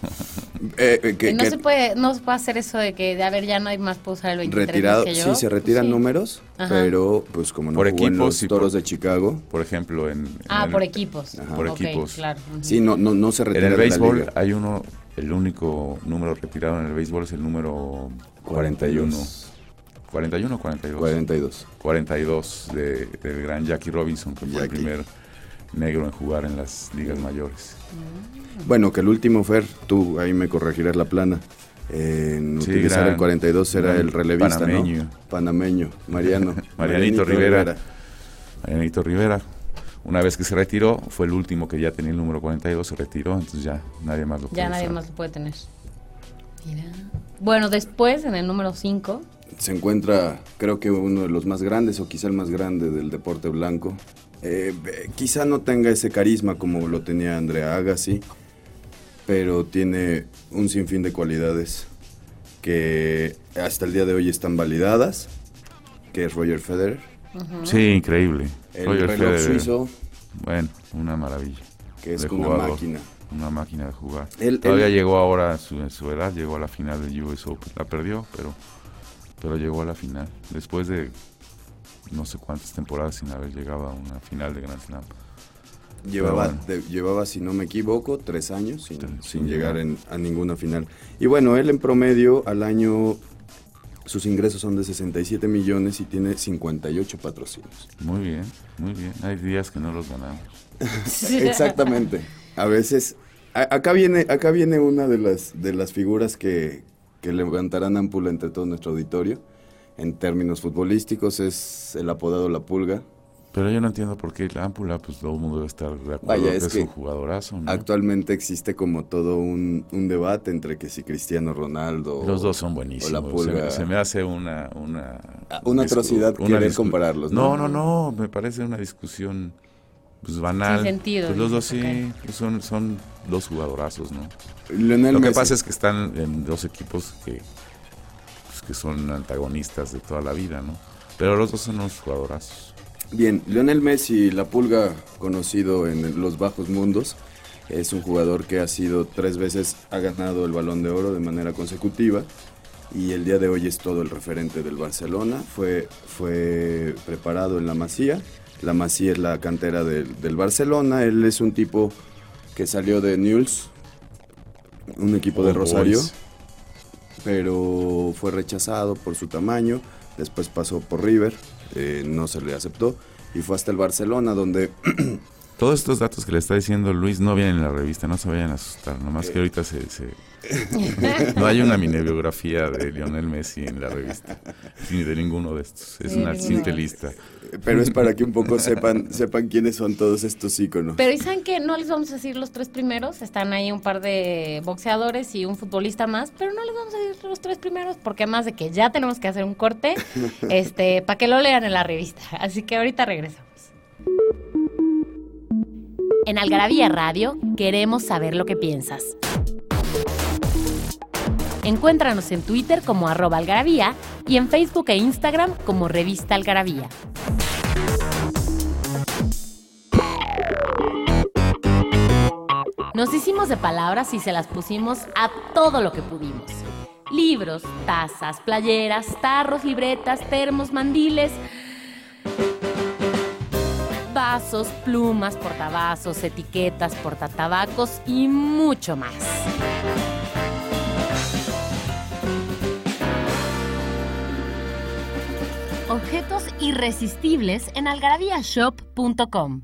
Eh, eh, que- Y no que- se puede, no se puede hacer eso de que, de a ver, ya no hay más puedo usar el 23 más retirado, que yo. sí, se retiran Pues sí. números, Ajá. pero pues como no Por jugó en equipos los y Toros por- de Chicago, Por ejemplo, en, en Ah, el- por equipos. Ajá. Por Ok, equipos. Claro. sí, no, no, no se En retira el de la béisbol liga. hay uno, el único número retirado en el béisbol es el número 41. 41 o 42. 42. 42 de, del gran Jackie Robinson, que fue el primer negro en jugar en las ligas mayores. Bueno, que el último Fer, tú ahí me corregirás la plana. En Sí, utilizar gran- el 42 era el relevista, panameño. ¿no? Panameño, Mariano. Marianito Rivera. Marianito Rivera, una vez que se retiró, fue el último que ya tenía el número 42, se retiró, entonces ya nadie más lo puede Ya nadie usar. más lo puede tener. Mira. Bueno, después, en el número 5, Se encuentra, creo que uno de los más grandes, o quizá el más grande del deporte blanco. Eh, eh, quizá no tenga ese carisma como lo tenía Andrea Agassi, pero tiene un sinfín de cualidades que hasta el día de hoy están validadas, que es Roger Federer. Sí, increíble. El Roger reloj Federer, suizo, Bueno, una maravilla. que es una máquina. Una máquina de jugar. Él- Todavía él- llegó ahora, a su, en su edad, llegó a la final del US Open. La perdió, pero, pero llegó a la final. Después de no sé cuántas temporadas sin haber llegado a una final de Grand Slam. Llevaba, bueno. de- llevaba, si no me equivoco, tres años sin, Sin sin llegar llegar. en- a ninguna final. Y bueno, él en promedio al año, sus ingresos son de 67 millones y tiene 58 patrocinios. Muy bien, muy bien. Hay días que no los ganamos. Exactamente. A veces, a- acá viene, acá viene una de las, de las figuras que, que levantarán ámpula entre todo nuestro auditorio. En términos futbolísticos es el apodado La Pulga. Pero yo no entiendo por qué la ámpula, pues todo el mundo debe estar de acuerdo Vaya, que es es, que un jugadorazo. ¿no? Actualmente existe como todo un, un debate entre que si Cristiano Ronaldo Los dos son o buenísimos. La Se- Pulga. Se, me hace una... Una, Ah, una atrocidad querer compararlos, No, ¿no? no, no. Me parece una discusión pues, banal. Sin sentido, Pues los dos sí. pues, son, son dos jugadorazos, ¿no? Lionel Lo que Messi. pasa es que están en dos equipos que, pues, que son antagonistas de toda la vida, ¿no? Pero los dos son unos jugadorazos. Bien, Lionel Messi, la pulga conocido en los bajos mundos, es un jugador que ha sido tres veces, ha ganado el balón de oro de manera consecutiva y el día de hoy es todo el referente del Barcelona. Fue, fue preparado en la Masía. La Masía es la cantera del, del Barcelona. Él es un tipo que salió de Newell's, un equipo de Old Rosario, pero fue rechazado por su tamaño. Después pasó por River, eh, no se le aceptó y fue hasta el Barcelona donde Todos estos datos que le está diciendo Luis no vienen en la revista, no se vayan a asustar. Nomás que ahorita se... se- no hay una minibiografía de Lionel Messi en la revista, ni de ninguno de estos. Es Sí, una simple lista. pero es para que un poco sepan sepan quiénes son todos estos íconos. Pero ¿y saben que no les vamos a decir los tres primeros? Están ahí un par de boxeadores y un futbolista más, pero no les vamos a decir los tres primeros porque más de que ya tenemos que hacer un corte, este, para que lo lean en la revista. Así que ahorita regresamos. En Algarabía Radio queremos saber lo que piensas. Encuéntranos en Twitter como arroba algarabía y en Facebook e Instagram como revista algarabía. Nos hicimos de palabras y se las pusimos a todo lo que pudimos. Libros, tazas, playeras, tarros, libretas, termos, mandiles, vasos, plumas, portavasos, etiquetas, portatabacos y mucho más. Objetos irresistibles en algarabíashop.com.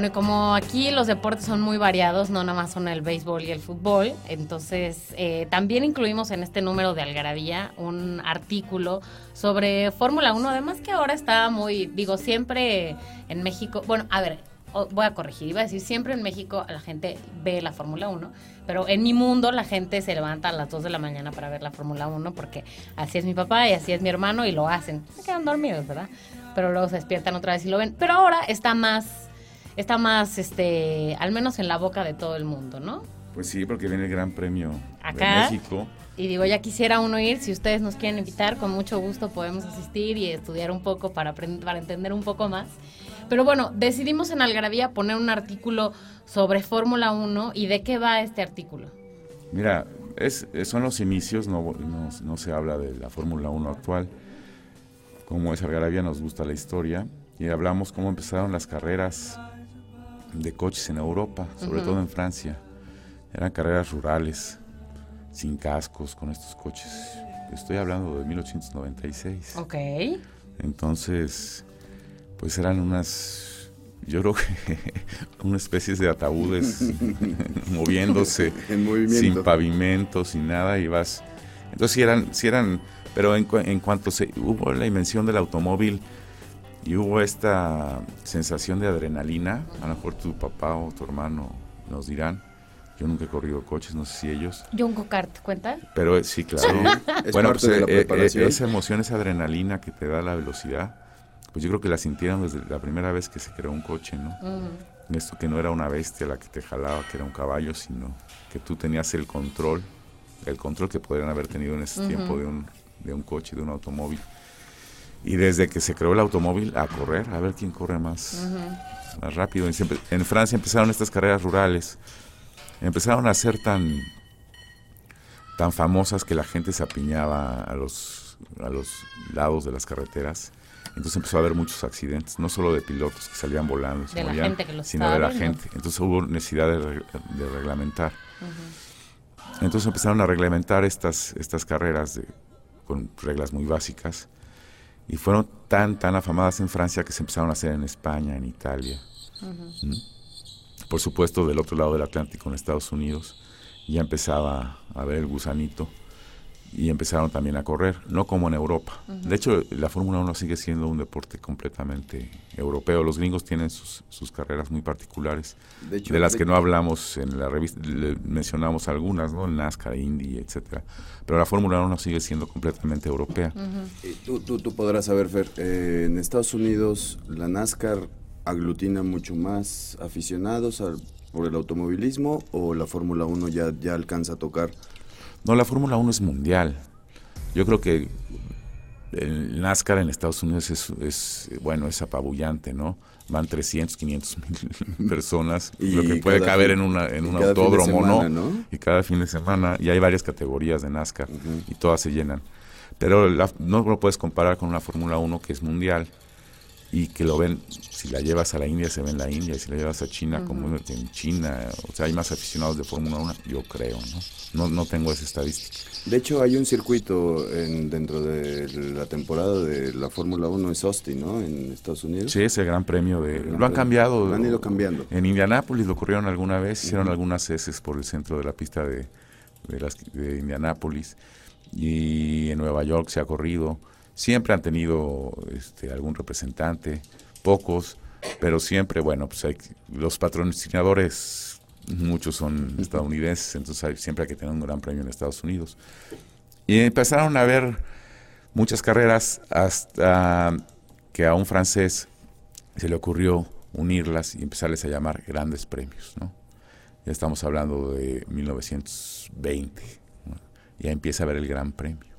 Bueno, y como aquí los deportes son muy variados, no nada más son el béisbol y el fútbol, entonces eh, también incluimos en este número de Algarabía un artículo sobre Fórmula 1, además que ahora está muy, digo, siempre en México, bueno, a ver, voy a corregir, iba a decir, siempre en México la gente ve la Fórmula 1, pero en mi mundo la gente se levanta a las 2 de la mañana para ver la Fórmula 1 porque así es mi papá y así es mi hermano y lo hacen. Se quedan dormidos, ¿verdad? Pero luego se despiertan otra vez y lo ven. Pero ahora está más, está más, este, al menos en la boca de todo el mundo, ¿no? Pues sí, porque viene el Gran Premio Acá. de México. Y digo, ya quisiera uno ir, si ustedes nos quieren invitar, con mucho gusto podemos asistir y estudiar un poco para, para entender un poco más. Pero bueno, decidimos en Algarabía poner un artículo sobre Fórmula 1 y de qué va este artículo. Mira, es, es- son los inicios, no, no, no se habla de la Fórmula 1 actual. Como es Algarabía, nos gusta la historia. Y hablamos cómo empezaron las carreras de coches en Europa, sobre todo en Francia. Eran carreras rurales, sin cascos, con estos coches. Estoy hablando de 1896. Ok. Entonces, pues eran unas, yo creo que unas especies de ataúdes moviéndose, En sin pavimento, sin nada, y vas. Entonces sí eran, sí eran, pero en, en cuanto se hubo la invención del automóvil y hubo esta sensación de adrenalina, a lo mejor tu papá o tu hermano nos dirán. Yo nunca he corrido coches, no sé si ellos. John Cocart, ¿cuenta? Pero eh, sí, claro. es bueno, parte pues, de la eh, eh, preparación. esa emoción, esa adrenalina que te da la velocidad, pues yo creo que la sintieron desde la primera vez que se creó un coche, ¿no? Esto que no era una bestia la que te jalaba, que era un caballo, sino que tú tenías el control, el control que podrían haber tenido en ese tiempo de un, de un coche, de un automóvil. Y desde que se creó el automóvil, a correr, a ver quién corre más, más rápido. Y siempre- en Francia empezaron estas carreras rurales, empezaron a ser tan tan famosas que la gente se apiñaba a los, a los lados de las carreteras. Entonces empezó a haber muchos accidentes, no solo de pilotos que salían volando, se morían, gente que los sino de la gente. Entonces hubo necesidad de, re- de reglamentar. Entonces empezaron a reglamentar estas, estas carreras de- con reglas muy básicas y fueron tan, tan afamadas en Francia que se empezaron a hacer en España, en Italia. ¿Mm? Por supuesto, del otro lado del Atlántico, en Estados Unidos, ya empezaba a ver el gusanito y empezaron también a correr, no como en Europa. De hecho, la Fórmula 1 sigue siendo un deporte completamente europeo. Los gringos tienen sus, sus carreras muy particulares, De hecho, de las de- que no hablamos en la revista, le- mencionamos algunas, ¿no? El NASCAR, Indy, etcétera. Pero la Fórmula 1 sigue siendo completamente europea. Eh, Tú, tú, tú podrás saber, Fer, eh, en Estados Unidos la NASCAR aglutina mucho más aficionados al- por el automovilismo o la Fórmula 1 ya, ya alcanza a tocar. No, la Fórmula 1 es mundial. Yo creo que el NASCAR en Estados Unidos es, es, bueno, es apabullante, ¿no? Van 300, 500 mil personas, Y lo que puede caber fin- en, una, en un autódromo, semana, ¿no? ¿no? Y cada fin de semana, y hay varias categorías de NASCAR, y todas se llenan. Pero la- no lo puedes comparar con una Fórmula 1 que es mundial y que lo ven, si la llevas a la India se ve en la India, y si la llevas a China como en China, o sea, hay más aficionados de Fórmula 1, yo creo, ¿no? ¿no? No tengo esa estadística. De hecho, hay un circuito en, dentro de la temporada de la Fórmula 1, es Austin, ¿no? En Estados Unidos. Sí, ese gran premio de... El gran lo han cambiado. Lo han ido cambiando. En Indianápolis lo corrieron alguna vez, hicieron algunas heces por el centro de la pista de, de, las, de Indianápolis y en Nueva York se ha corrido. Siempre han tenido este, algún representante, pocos, pero siempre, bueno, pues hay, los patrocinadores, muchos son estadounidenses, entonces hay- siempre hay que tener un gran premio en Estados Unidos. Y empezaron a haber muchas carreras hasta que a un francés se le ocurrió unirlas y empezarles a llamar grandes premios, ¿no? Ya estamos hablando de 1920, ¿no? ya empieza a haber el gran premio.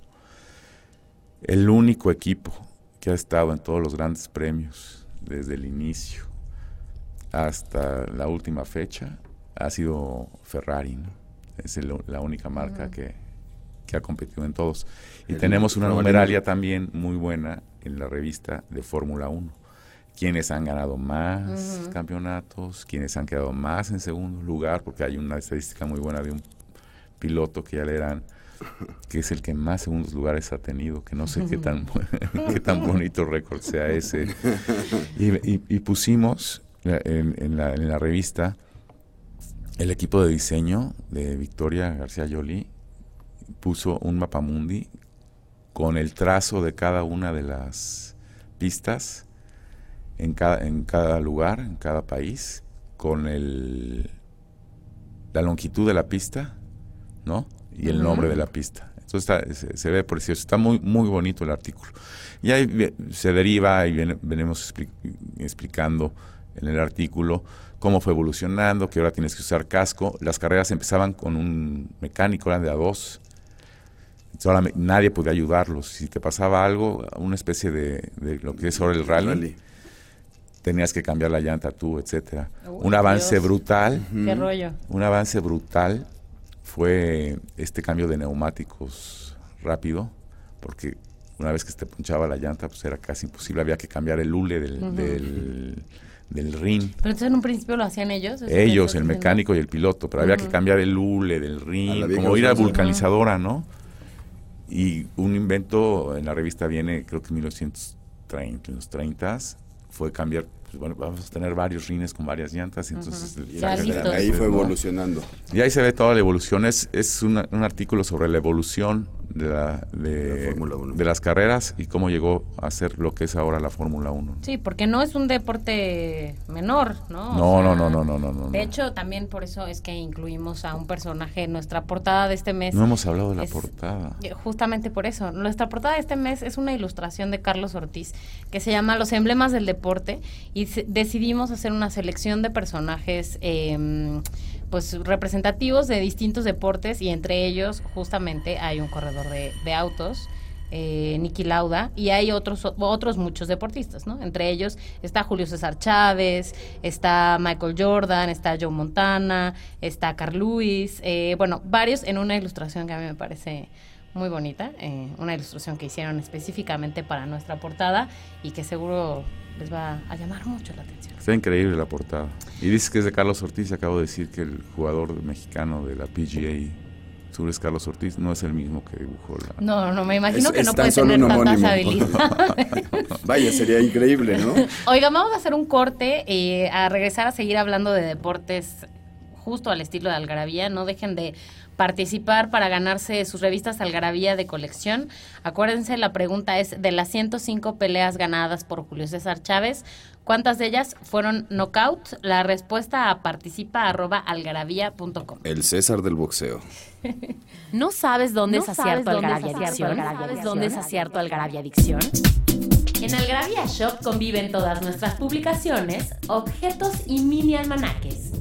El único equipo que ha estado en todos los grandes premios desde el inicio hasta la última fecha ha sido Ferrari, ¿no? Es el- la única marca que, que ha competido en todos. Y El tenemos una numeralia también muy buena en la revista de Fórmula 1. Quienes han ganado más campeonatos, quienes han quedado más en segundo lugar, porque hay una estadística muy buena de un piloto que ya le dan, que es el que más segundos lugares ha tenido, que no sé qué tan, qué tan bonito récord sea ese. Y, y- y pusimos en la, en la revista el equipo de diseño de Victoria García Yoli puso un mapamundi con el trazo de cada una de las pistas en cada, en cada lugar, en cada país, con el, la longitud de la pista, ¿no? Y el nombre de la pista. Entonces está- se, se ve precioso, está muy, muy bonito el artículo. Y ahí se deriva y viene- venimos expli- explicando en el artículo cómo fue evolucionando, que ahora tienes que usar casco. Las carreras empezaban con un mecánico, eran de a dos. Solamente- nadie podía ayudarlos. Si te pasaba algo, una especie de, de lo que es ahora el rally, Rally. tenías que cambiar la llanta tú, etcétera. Uy, un avance Dios. brutal, Qué rollo. un avance brutal fue este cambio de neumáticos rápido, porque una vez que se te punchaba la llanta, pues era casi imposible, había que cambiar el hule del, del, del rin. Pero entonces en un principio lo hacían ellos. ¿eso que Ellos, el mecánico y el piloto, pero había que cambiar el hule del rin, como ir a vulcanizadora, ¿no? Y un invento en la revista viene, creo que en 1930, en los 30 fue cambiar, pues bueno, vamos a tener varios rines con varias llantas, y entonces listos. ahí fue ¿no? evolucionando. Y ahí se ve toda la evolución. Es, es una- un artículo sobre la evolución de, la, de, La Fórmula 1. de las carreras y cómo llegó a ser lo que es ahora la Fórmula 1. Sí, porque no es un deporte menor, ¿no? O No, sea, no, no, no, no, no, no. De no. hecho, también por eso es que incluimos a un personaje en nuestra portada de este mes. No hemos hablado de la es- portada. Justamente por eso. Nuestra portada de este mes es una ilustración de Carlos Ortiz que se llama Los emblemas del deporte y se- decidimos hacer una selección de personajes eh, pues representativos de distintos deportes y entre ellos justamente hay un corredor de, de autos. Eh, Niki Lauda y hay otros otros muchos deportistas, ¿no? Entre ellos está Julio César Chávez, está Michael Jordan, está Joe Montana, está Carl Lewis, eh, bueno, varios en una ilustración que a mí me parece muy bonita, eh, una ilustración que hicieron específicamente para nuestra portada y que seguro les va a llamar mucho la atención. Está increíble la portada. Y dices que es de Carlos Ortiz. y Acabo de decir que el jugador mexicano de la PGA Tour es Carlos Ortiz. No es el mismo que dibujó la. No, no, me imagino Es- que no puede tener un tantas habilidades. Vaya, sería increíble, ¿no? Oigan, vamos a hacer un corte eh, a regresar a seguir hablando de deportes justo al estilo de Algarabía. No dejen de participar para ganarse sus revistas Algarabía de colección. Acuérdense, la pregunta es, de las 105 peleas ganadas por Julio César Chávez, ¿cuántas de ellas fueron knockout? La respuesta a participa.algarabía.com. El César del boxeo. ¿No sabes dónde ¿No es acierto Algarabia Adicción? ¿Sabes dónde es acierto Algarabia Adicción? En Algarabia Shop conviven todas nuestras publicaciones, objetos y mini almanaques.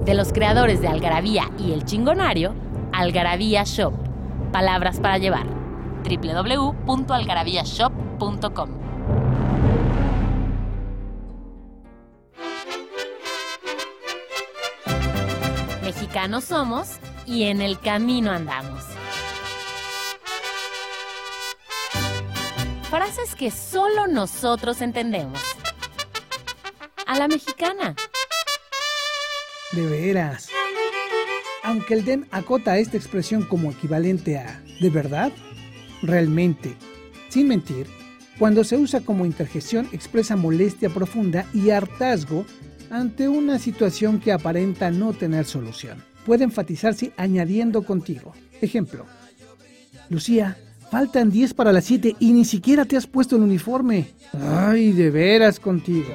De los creadores de Algarabía y El Chingonario, Algarabía Shop. Palabras para llevar. www.algarabíashop.com Mexicanos somos y en el camino andamos. Frases que solo nosotros entendemos. A la mexicana. De veras. Aunque el DEM acota esta expresión como equivalente a ¿de verdad? Realmente. Sin mentir, cuando se usa como interjección expresa molestia profunda y hartazgo ante una situación que aparenta no tener solución. Puede enfatizarse añadiendo contigo. Ejemplo. Lucía, faltan 10 para las 7 y ni siquiera te has puesto el uniforme. Ay, de veras contigo.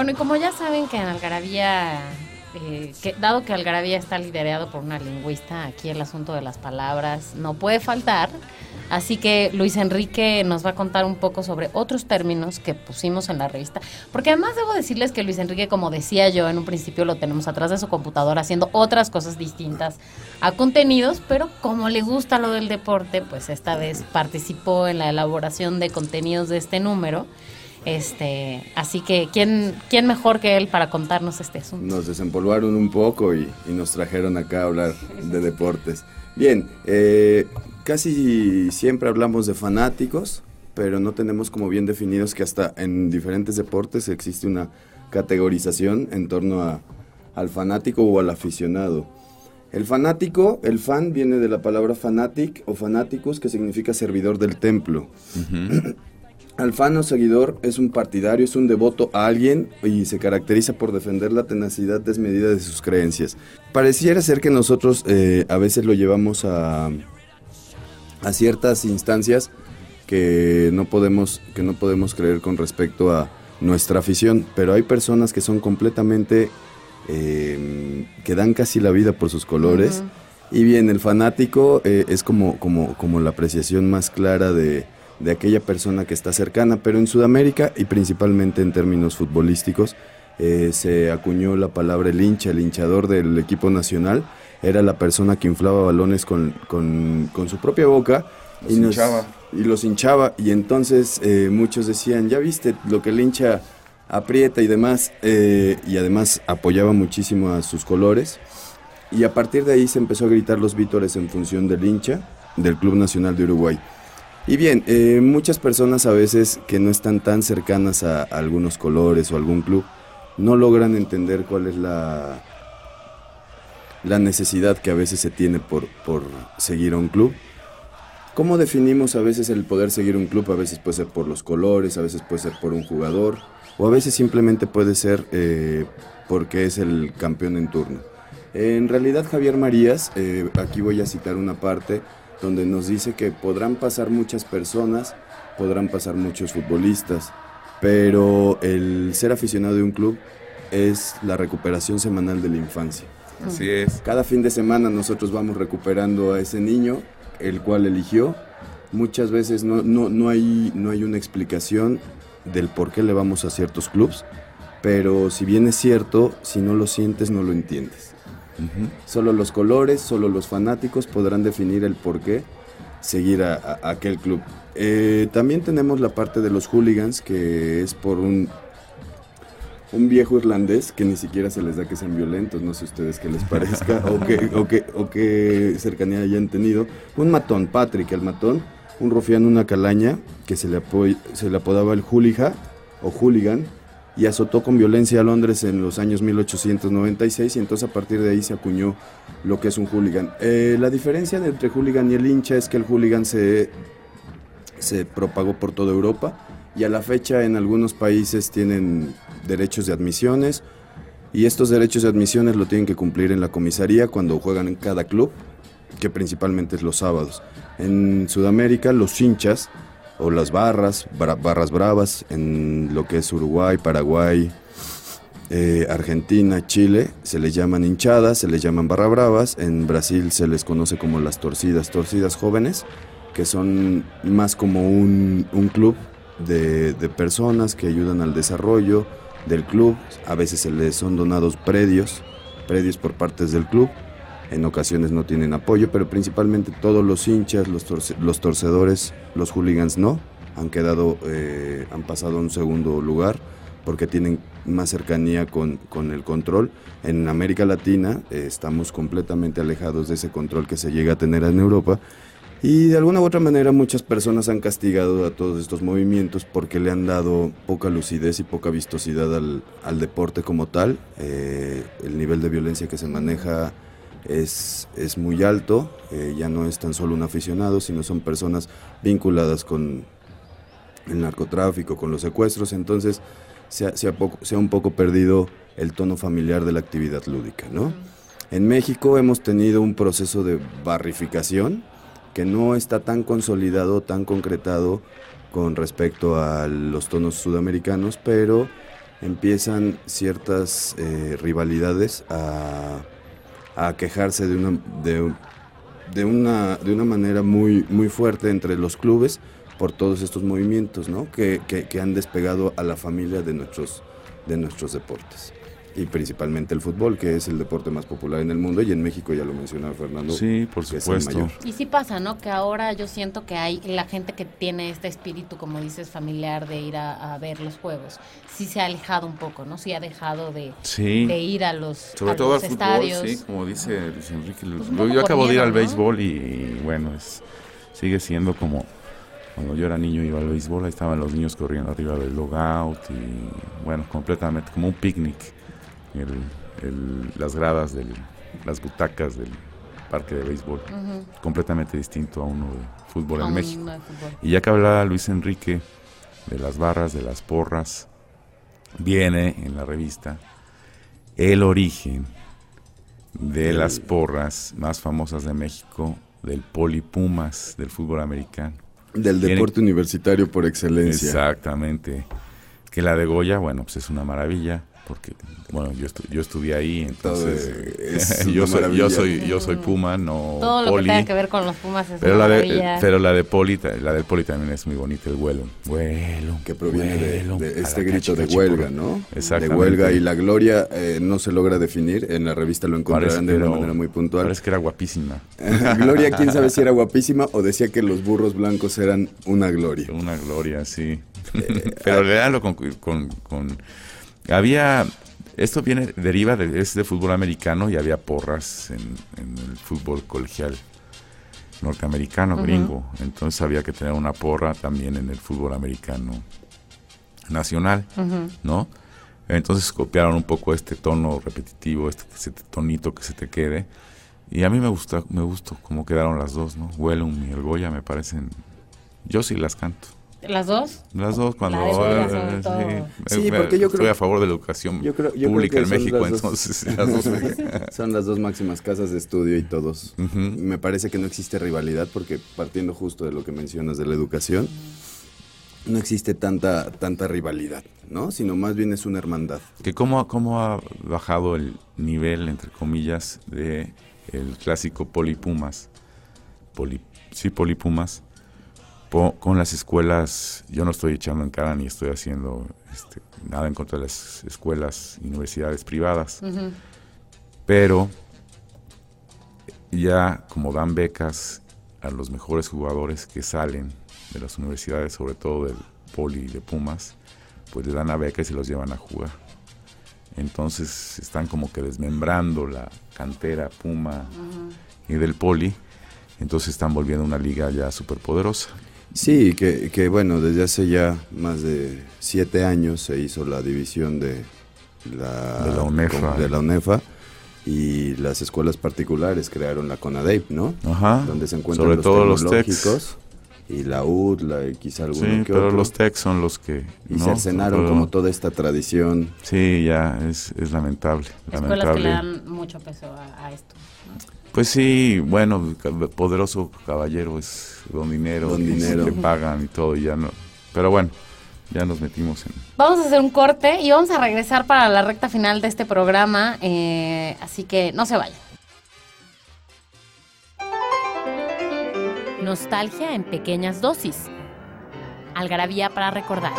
Bueno, y como ya saben que en Algarabía, eh, que, dado que Algarabía está liderado por una lingüista, aquí el asunto de las palabras no puede faltar. Así que Luis Enrique nos va a contar un poco sobre otros términos que pusimos en la revista. Porque además debo decirles que Luis Enrique, como decía yo en un principio, lo tenemos atrás de su computadora haciendo otras cosas distintas a contenidos, pero como le gusta lo del deporte, pues esta vez participó en la elaboración de contenidos de este número. Este, así que ¿quién, quién mejor que él para contarnos este asunto. Nos desempolvaron un poco y, y nos trajeron acá a hablar de deportes. Bien, eh, casi siempre hablamos de fanáticos, pero no tenemos como bien definidos que hasta en diferentes deportes existe una categorización en torno a- al fanático o al aficionado. El fanático, el fan viene de la palabra fanatic o fanaticus, que significa servidor del templo. Fan o seguidor es un partidario, es un devoto a alguien y se caracteriza por defender la tenacidad desmedida de sus creencias. Pareciera ser que nosotros eh, a veces lo llevamos a, a ciertas instancias que no podemos que no podemos creer con respecto a nuestra afición, pero hay personas que son completamente eh, que dan casi la vida por sus colores. Y bien, el fanático eh, es como, como, como la apreciación más clara de, de aquella persona que está cercana, pero en Sudamérica y principalmente en términos futbolísticos eh, se acuñó la palabra el hincha, el hinchador del equipo nacional, era la persona que inflaba balones con, con- con su propia boca Los hinchaba. y los hinchaba y entonces eh, muchos decían, ya viste lo que el hincha aprieta y demás, eh, y además apoyaba muchísimo a sus colores. Y a partir de ahí se empezó a gritar los vítores en función del hincha del Club Nacional de Uruguay. Y bien, eh, muchas personas a veces que no están tan cercanas a, algunos colores o algún club, no logran entender cuál es la, la necesidad que a veces se tiene por, por seguir a un club. ¿Cómo definimos a veces el poder seguir un club? A veces puede ser por los colores, a veces puede ser por un jugador, o a veces simplemente puede ser eh, porque es el campeón en turno. En realidad Javier Marías, eh, aquí voy a citar una parte donde nos dice que podrán pasar muchas personas, podrán pasar muchos futbolistas, pero el ser aficionado de un club es la recuperación semanal de la infancia. Así es. Cada fin de semana nosotros vamos recuperando a ese niño, el cual eligió. Muchas veces no, no, no, hay, no hay una explicación del por qué le vamos a ciertos clubs, pero si bien es cierto, si no lo sientes no lo entiendes. Solo los colores, solo los fanáticos podrán definir el por qué seguir a, aquel club. Eh, también tenemos la parte de los hooligans, que es por un, un viejo irlandés que ni siquiera se les da que sean violentos, no sé ustedes qué les parezca o qué, o qué, o qué cercanía hayan tenido. Un matón, Patrick, el matón, un rufián, una calaña, que se le, se le apodaba el hooligan o hooligan, y azotó con violencia a Londres en los años 1896 y entonces a partir de ahí se acuñó lo que es un hooligan. Eh, la diferencia entre hooligan y el hincha es que el hooligan se, se propagó por toda Europa y a la fecha en algunos países tienen derechos de admisiones y estos derechos de admisiones lo tienen que cumplir en la comisaría cuando juegan en cada club, que principalmente es los sábados. En Sudamérica los hinchas o las barras, bra- barras bravas, en lo que es Uruguay, Paraguay, eh, Argentina, Chile, se les llaman hinchadas, se les llaman barra bravas. En Brasil se les conoce como las torcidas, torcidas jóvenes, que son más como un, club de, de personas que ayudan al desarrollo del club. A veces se les son donados predios, predios por partes del club. En ocasiones no tienen apoyo, pero principalmente todos los hinchas, los, torce- los torcedores, los hooligans no, han quedado, eh, han pasado a un segundo lugar porque tienen más cercanía con, con el control. En América Latina eh, estamos completamente alejados de ese control que se llega a tener en Europa. Y de alguna u otra manera muchas personas han castigado a todos estos movimientos porque le han dado poca lucidez y poca vistosidad al, al deporte como tal. Eh, el nivel de violencia que se maneja es, es muy alto, eh, ya no es tan solo un aficionado, sino son personas vinculadas con el narcotráfico, con los secuestros, entonces se ha, se ha un poco perdido el tono familiar de la actividad lúdica, ¿no? En México hemos tenido un proceso de barrificación que no está tan consolidado, tan concretado con respecto a los tonos sudamericanos, pero empiezan ciertas eh, rivalidades a, a quejarse de una, de, de una, de una manera muy, muy fuerte entre los clubes por todos estos movimientos ¿no? que, que- han despegado a la familia de nuestros, de nuestros deportes. Y principalmente el fútbol, que es el deporte más popular en el mundo, y en México ya lo mencionaba Fernando. Sí, por que es el supuesto. mayor. Y sí pasa, ¿no? Que ahora yo siento que hay la gente que tiene este espíritu, como dices, familiar de ir a, a ver los juegos. Sí se ha alejado un poco, ¿no? Sí ha dejado de, Sí. de ir a los, Sobre a todo al fútbol, estadios. sí, como dice Luis Enrique. Pues yo- acabo de ir al ¿no? béisbol y, y, bueno, es, sigue siendo como cuando yo era niño iba al béisbol, ahí estaban los niños corriendo arriba del logout y bueno, completamente como un picnic. El- el- las gradas, del, las butacas del parque de béisbol, completamente distinto a uno de fútbol A en México. no de fútbol. Y ya que hablaba Luis Enrique de las barras, de las porras, viene en la revista el origen de las porras más famosas de México, del Polipumas, del fútbol americano. Del Viene- deporte universitario por excelencia. Exactamente. Que la de Goya, bueno, pues es una maravilla, porque, bueno, yo, estu- yo estudié ahí, entonces es yo, soy, yo, soy, yo soy Puma, no Todo lo que Poli. tenga que ver con los Pumas es Pero una la, de, pero la de Poli, ta- la del Poli también es muy bonita, el vuelo. Vuelo. que proviene de- vuelo, este grito de huelga. ¿no? De huelga y la gloria eh, no se logra definir. En la revista lo encontrarán que de una era- manera muy puntual. Parece que era guapísima. gloria, quién sabe si era guapísima o decía que los burros blancos eran una gloria. Una gloria, sí. Eh, Pero léalo con, con, con- Había... Esto viene, deriva de, es de fútbol americano y había porras en, en el fútbol colegial norteamericano, gringo. Entonces había que tener una porra también en el fútbol americano nacional. ¿no? Entonces copiaron un poco este tono repetitivo, este, este tonito que se te quede. Y a mí me gusta, me gustó cómo quedaron las dos, ¿no? Wellum y el Goya me parecen... Yo sí las canto. ¿Las dos? Las dos cuando... La eh, todo. Sí, me- porque yo estoy creo- a favor de la educación Yo creo, yo pública en México, las dos- entonces las dos me- son las dos máximas casas de estudio y todos. Me parece que no existe rivalidad porque partiendo justo de lo que mencionas de la educación, no existe tanta, tanta rivalidad, ¿no? Sino más bien es una hermandad. que cómo, cómo ha bajado el nivel, entre comillas, de el clásico Polipumas, Poli, sí, Polipumas, po- con las escuelas, yo no estoy echando en cara ni estoy haciendo este, nada en contra de las escuelas y universidades privadas, pero ya como dan becas a los mejores jugadores que salen de las universidades, sobre todo del Poli y de Pumas, pues le dan la beca y se los llevan a jugar. Entonces están como que desmembrando la cantera Puma y del Poli, entonces están volviendo una liga ya súper poderosa. Sí, que, que bueno, desde hace ya más de siete años se hizo la división de la, De la UNEFA. de la UNEFA y las escuelas particulares crearon la CONADEIP, ¿no? Ajá. Donde se encuentran Sobre los todo los y la UD, la, y quizá alguno Sí, que pero otro. los techs son los que... y ¿no? cercenaron Pero- como toda esta tradición. Sí, ya es, es lamentable. Escuelas que le dan mucho peso a, a esto. Pues sí, bueno, poderoso caballero es don dinero, Don y dinero. le pagan y todo, y ya no. Pero bueno, ya nos metimos en... Vamos a hacer un corte y vamos a regresar para la recta final de este programa, eh, así que no se vayan. Nostalgia en pequeñas dosis. Algarabía para recordar.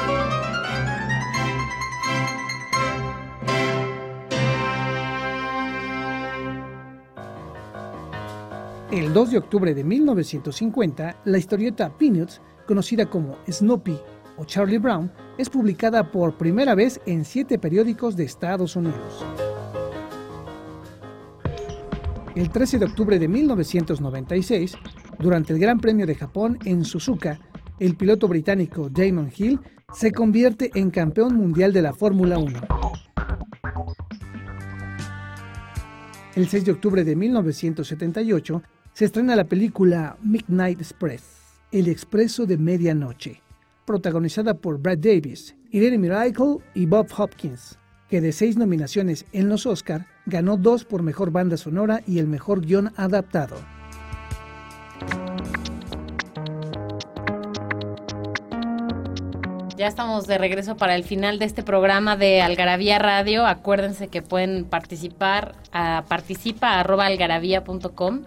El 2 de octubre de 1950, la historieta Peanuts, conocida como Snoopy o Charlie Brown, es publicada por primera vez en siete periódicos de Estados Unidos. El 13 de octubre de 1996, durante el Gran Premio de Japón en Suzuka, el piloto británico Damon Hill se convierte en campeón mundial de la Fórmula 1. El 6 de octubre de 1978 se estrena la película Midnight Express, El Expreso de Medianoche, protagonizada por Brad Davis, Irene Miracle y Bob Hopkins, que de seis nominaciones en los Oscar ganó dos por Mejor Banda Sonora y el Mejor Guión Adaptado. Ya estamos de regreso para el final de este programa de Algarabía Radio. Acuérdense que pueden participar a participa@algarabía.com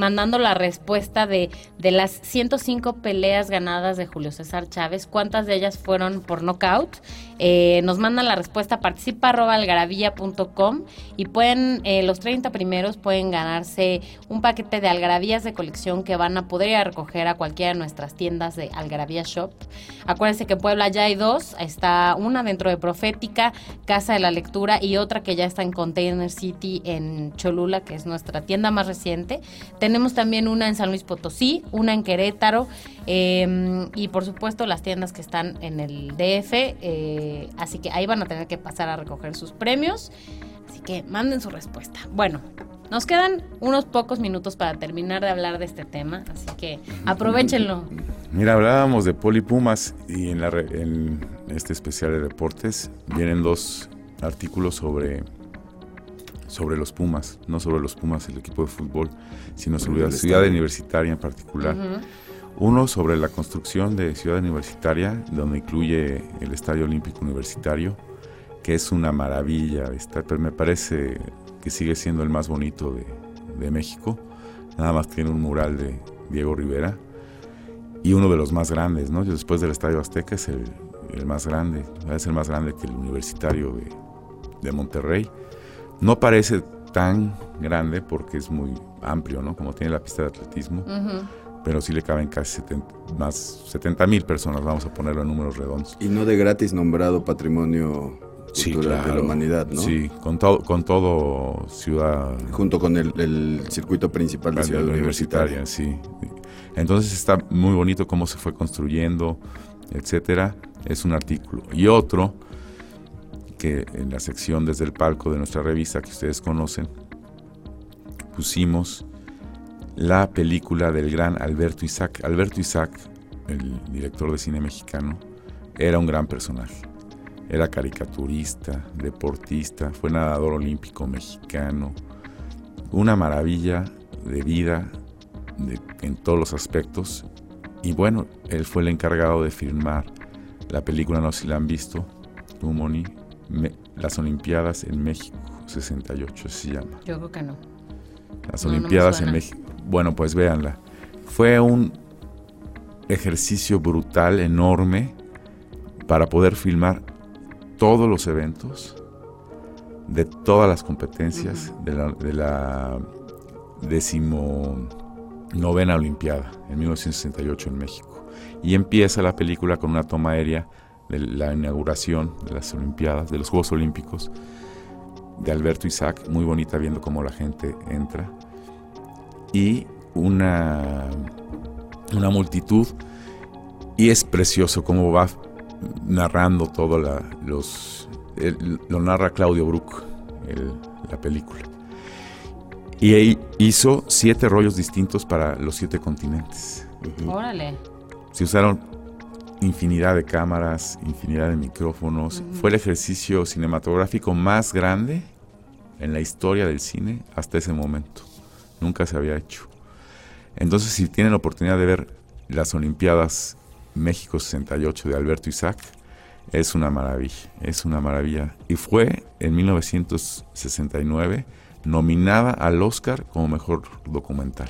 mandando la respuesta de, de las 105 peleas ganadas de Julio César Chávez. ¿Cuántas de ellas fueron por knockout? Eh, nos mandan la respuesta participa@algarabía.com y pueden eh, los 30 primeros pueden ganarse un paquete de algarabías de colección que van a poder ir a recoger a cualquiera de nuestras tiendas de Algarabía Shop. Acuérdense que en Puebla ya hay dos, está una dentro de Profética, Casa de la Lectura y otra que ya está en Container City en Cholula, que es nuestra tienda más reciente. Tenemos también una en San Luis Potosí, una en Querétaro eh, y por supuesto las tiendas que están en el DF. eh, así que ahí van a tener que pasar a recoger sus premios. Así que manden su respuesta. Bueno, nos quedan unos pocos minutos para terminar de hablar de este tema, así que aprovechenlo. Mira, hablábamos de Poli Pumas y en, la en este especial de deportes vienen dos artículos sobre, sobre los Pumas, no sobre los Pumas, el equipo de fútbol, sino sobre la ciudad universitaria en particular. Uno sobre la construcción de Ciudad Universitaria, donde incluye el Estadio Olímpico Universitario, que es una maravilla. Está, pero me parece que sigue siendo el más bonito de, de México. Nada más tiene un mural de Diego Rivera y uno de los más grandes, ¿no? Después del Estadio Azteca es el, el más grande, es el más grande que el Universitario de, de Monterrey. No parece tan grande porque es muy amplio, ¿no? Como tiene la pista de atletismo, pero sí le caben casi 70 más 70 mil personas, vamos a ponerlo en números redondos. Y no de gratis nombrado Patrimonio Cultural de la Humanidad, ¿no? Sí, con, todo con todo ciudad Junto con el, el circuito principal de la Ciudad Universitaria. sí. Entonces está muy bonito cómo se fue construyendo, etcétera. Es un artículo. Y otro que en la sección desde el palco de nuestra revista que ustedes conocen pusimos la película del gran Alberto Isaac. Alberto Isaac, el director de cine mexicano, era un gran personaje. Era caricaturista, deportista, fue nadador olímpico mexicano, una maravilla de vida de- en todos los aspectos. Y bueno, él fue el encargado de filmar la película, no sé si la han visto, tú, Moni, Me- las Olimpiadas en México 68 se llama. Yo creo que no. Las No, no me Olimpiadas en. México. Bueno, pues véanla. Fue un ejercicio brutal, enorme, para poder filmar todos los eventos de todas las competencias de la, de la decimonovena Olimpiada en 1968 en México. Y empieza la película con una toma aérea de la inauguración de las Olimpiadas, de los Juegos Olímpicos, de Alberto Isaac, muy bonita viendo cómo la gente entra, y una, una multitud, y es precioso cómo va narrando todo la, los... el- lo narra Claudio Brook, el- la película. Y ahí hizo siete rollos distintos para los siete continentes. Órale. Se usaron infinidad de cámaras, infinidad de micrófonos. Fue el ejercicio cinematográfico más grande en la historia del cine hasta ese momento. Nunca se había hecho. Entonces, si tienen la oportunidad de ver las Olimpiadas México 68 de Alberto Isaac, Es una maravilla, es una maravilla. Y fue en 1969 nominada al Oscar como mejor documental.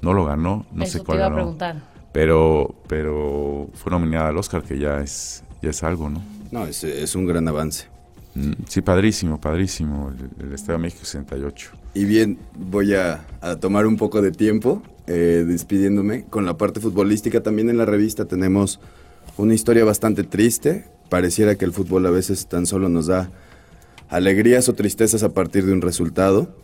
No lo ganó, no Eso sé te cuál iba a ganó. preguntar. Pero, pero fue nominada al Oscar, que ya es, ya es algo, ¿no? No, es, es un gran avance. Mm, Sí, padrísimo, padrísimo. El, el Estado de México 68. Y bien, voy a, a tomar un poco de tiempo eh, despidiéndome. Con la parte futbolística también en la revista tenemos una historia bastante triste. Pareciera que el fútbol a veces tan solo nos da alegrías o tristezas a partir de un resultado.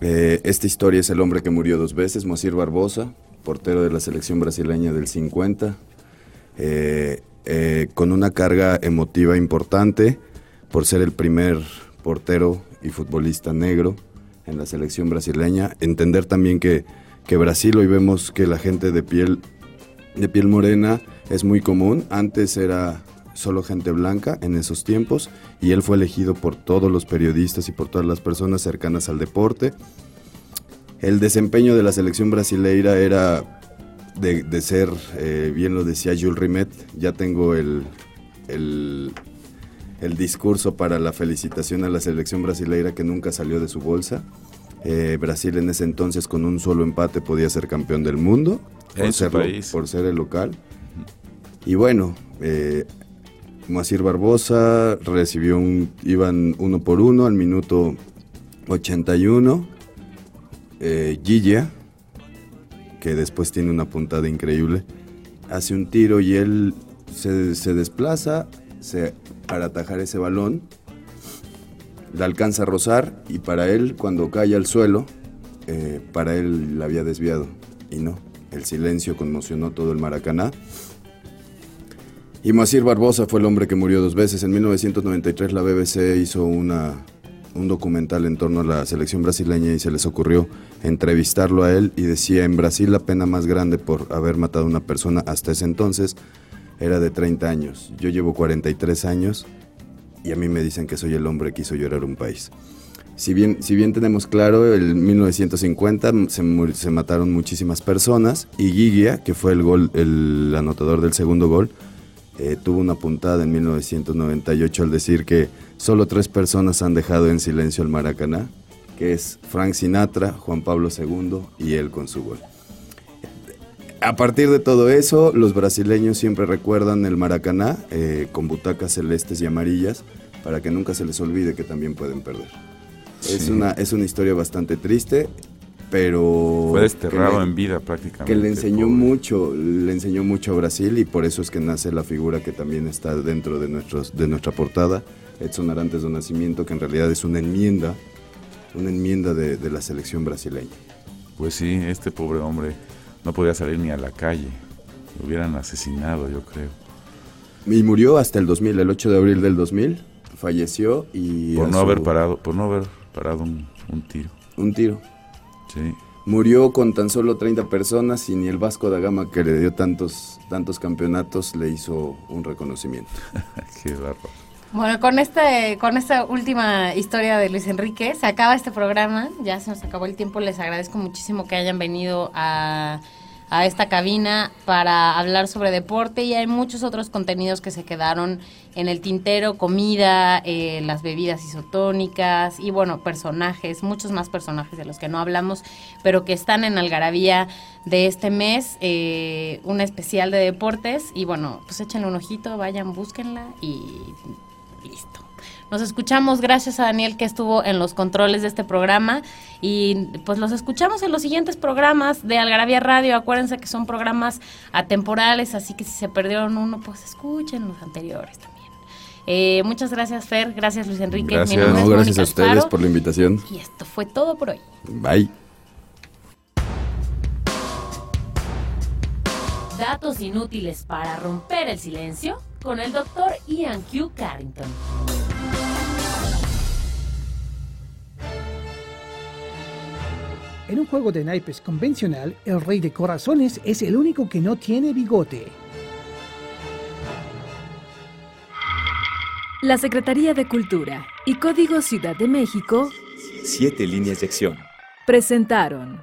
Eh, esta historia es el hombre que murió dos veces, Moacir Barbosa, portero de la selección brasileña del 50, eh, eh, con una carga emotiva importante por ser el primer portero y futbolista negro en la selección brasileña. Entender también que, que Brasil hoy vemos que la gente de piel, de piel morena es muy común. Antes era solo gente blanca en esos tiempos y él fue elegido por todos los periodistas y por todas las personas cercanas al deporte. El desempeño de la selección brasileira era de, de ser, eh, bien lo decía Jules Rimet, ya tengo el, el, el discurso para la felicitación a la selección brasileira que nunca salió de su bolsa. Eh, Brasil en ese entonces con un solo empate podía ser campeón del mundo por, ser, país. por ser el local. Y bueno, eh, Moacir Barbosa recibió un, iban uno por uno al minuto 81. Eh, Gilla, que después tiene una puntada increíble, hace un tiro y él se, desplaza para atajar ese balón, la alcanza a rozar y para él, cuando cae al suelo, eh, para él la había desviado. Y no, el silencio conmocionó todo el Maracaná. Y Moacir Barbosa fue el hombre que murió dos veces. En 1993 la BBC hizo una, un documental en torno a la selección brasileña y se les ocurrió entrevistarlo a él y decía, en Brasil la pena más grande por haber matado a una persona hasta ese entonces era de 30 años. Yo llevo 43 años y a mí me dicen que soy el hombre que hizo llorar un país. Si bien, si bien tenemos claro, en 1950 se, se mataron muchísimas personas y Gigia, que fue el, gol, el anotador del segundo gol, eh, tuvo una puntada en 1998 al decir que solo tres personas han dejado en silencio el Maracaná, que es Frank Sinatra, Juan Pablo II y él con su gol. A partir de todo eso, los brasileños siempre recuerdan el Maracaná eh, con butacas celestes y amarillas para que nunca se les olvide que también pueden perder. Es, una, es una historia bastante triste, pero... Fue desterrado le- en vida prácticamente. que le enseñó pobre. mucho, le enseñó mucho a Brasil y por eso es que nace la figura que también está dentro de, nuestros, de nuestra portada, Edson Arantes do Nacimiento, que en realidad es una enmienda, una enmienda de, de la selección brasileña. Pues sí, este pobre hombre no podía salir ni a la calle. Lo hubieran asesinado, yo creo. Y murió hasta el 2000, el 8 de abril del 2000, falleció y... Por no su- haber parado, por no haber parado un, un tiro. Un tiro. Sí. Murió con tan solo 30 personas y ni el Vasco da Gama que le dio tantos, tantos campeonatos le hizo un reconocimiento. Qué bárbaro. Bueno, con este, con esta última historia de Luis Enrique se acaba este programa. Ya se nos acabó el tiempo. Les agradezco muchísimo que hayan venido a, a esta cabina para hablar sobre deporte y hay muchos otros contenidos que se quedaron en el tintero, comida, eh, las bebidas isotónicas y bueno, personajes, muchos más personajes de los que no hablamos, pero que están en Algarabía de este mes, eh, un especial de deportes y bueno, pues échenle un ojito, vayan, búsquenla y listo. Nos escuchamos, gracias a Daniel que estuvo en los controles de este programa y pues los escuchamos en los siguientes programas de Algarabía Radio. Acuérdense que son programas atemporales, así que si se perdieron uno, pues escuchen los anteriores también. Eh, muchas gracias Fer, gracias Luis Enrique. Gracias. nombre No, es gracias a ustedes Alfaro, por la invitación. Y esto fue todo por hoy. Bye. Datos inútiles para romper el silencio con el doctor Ian Q. Carrington. En un juego de naipes convencional, el rey de corazones es el único que no tiene bigote. La Secretaría de Cultura y Código Ciudad de México Siete líneas de acción. presentaron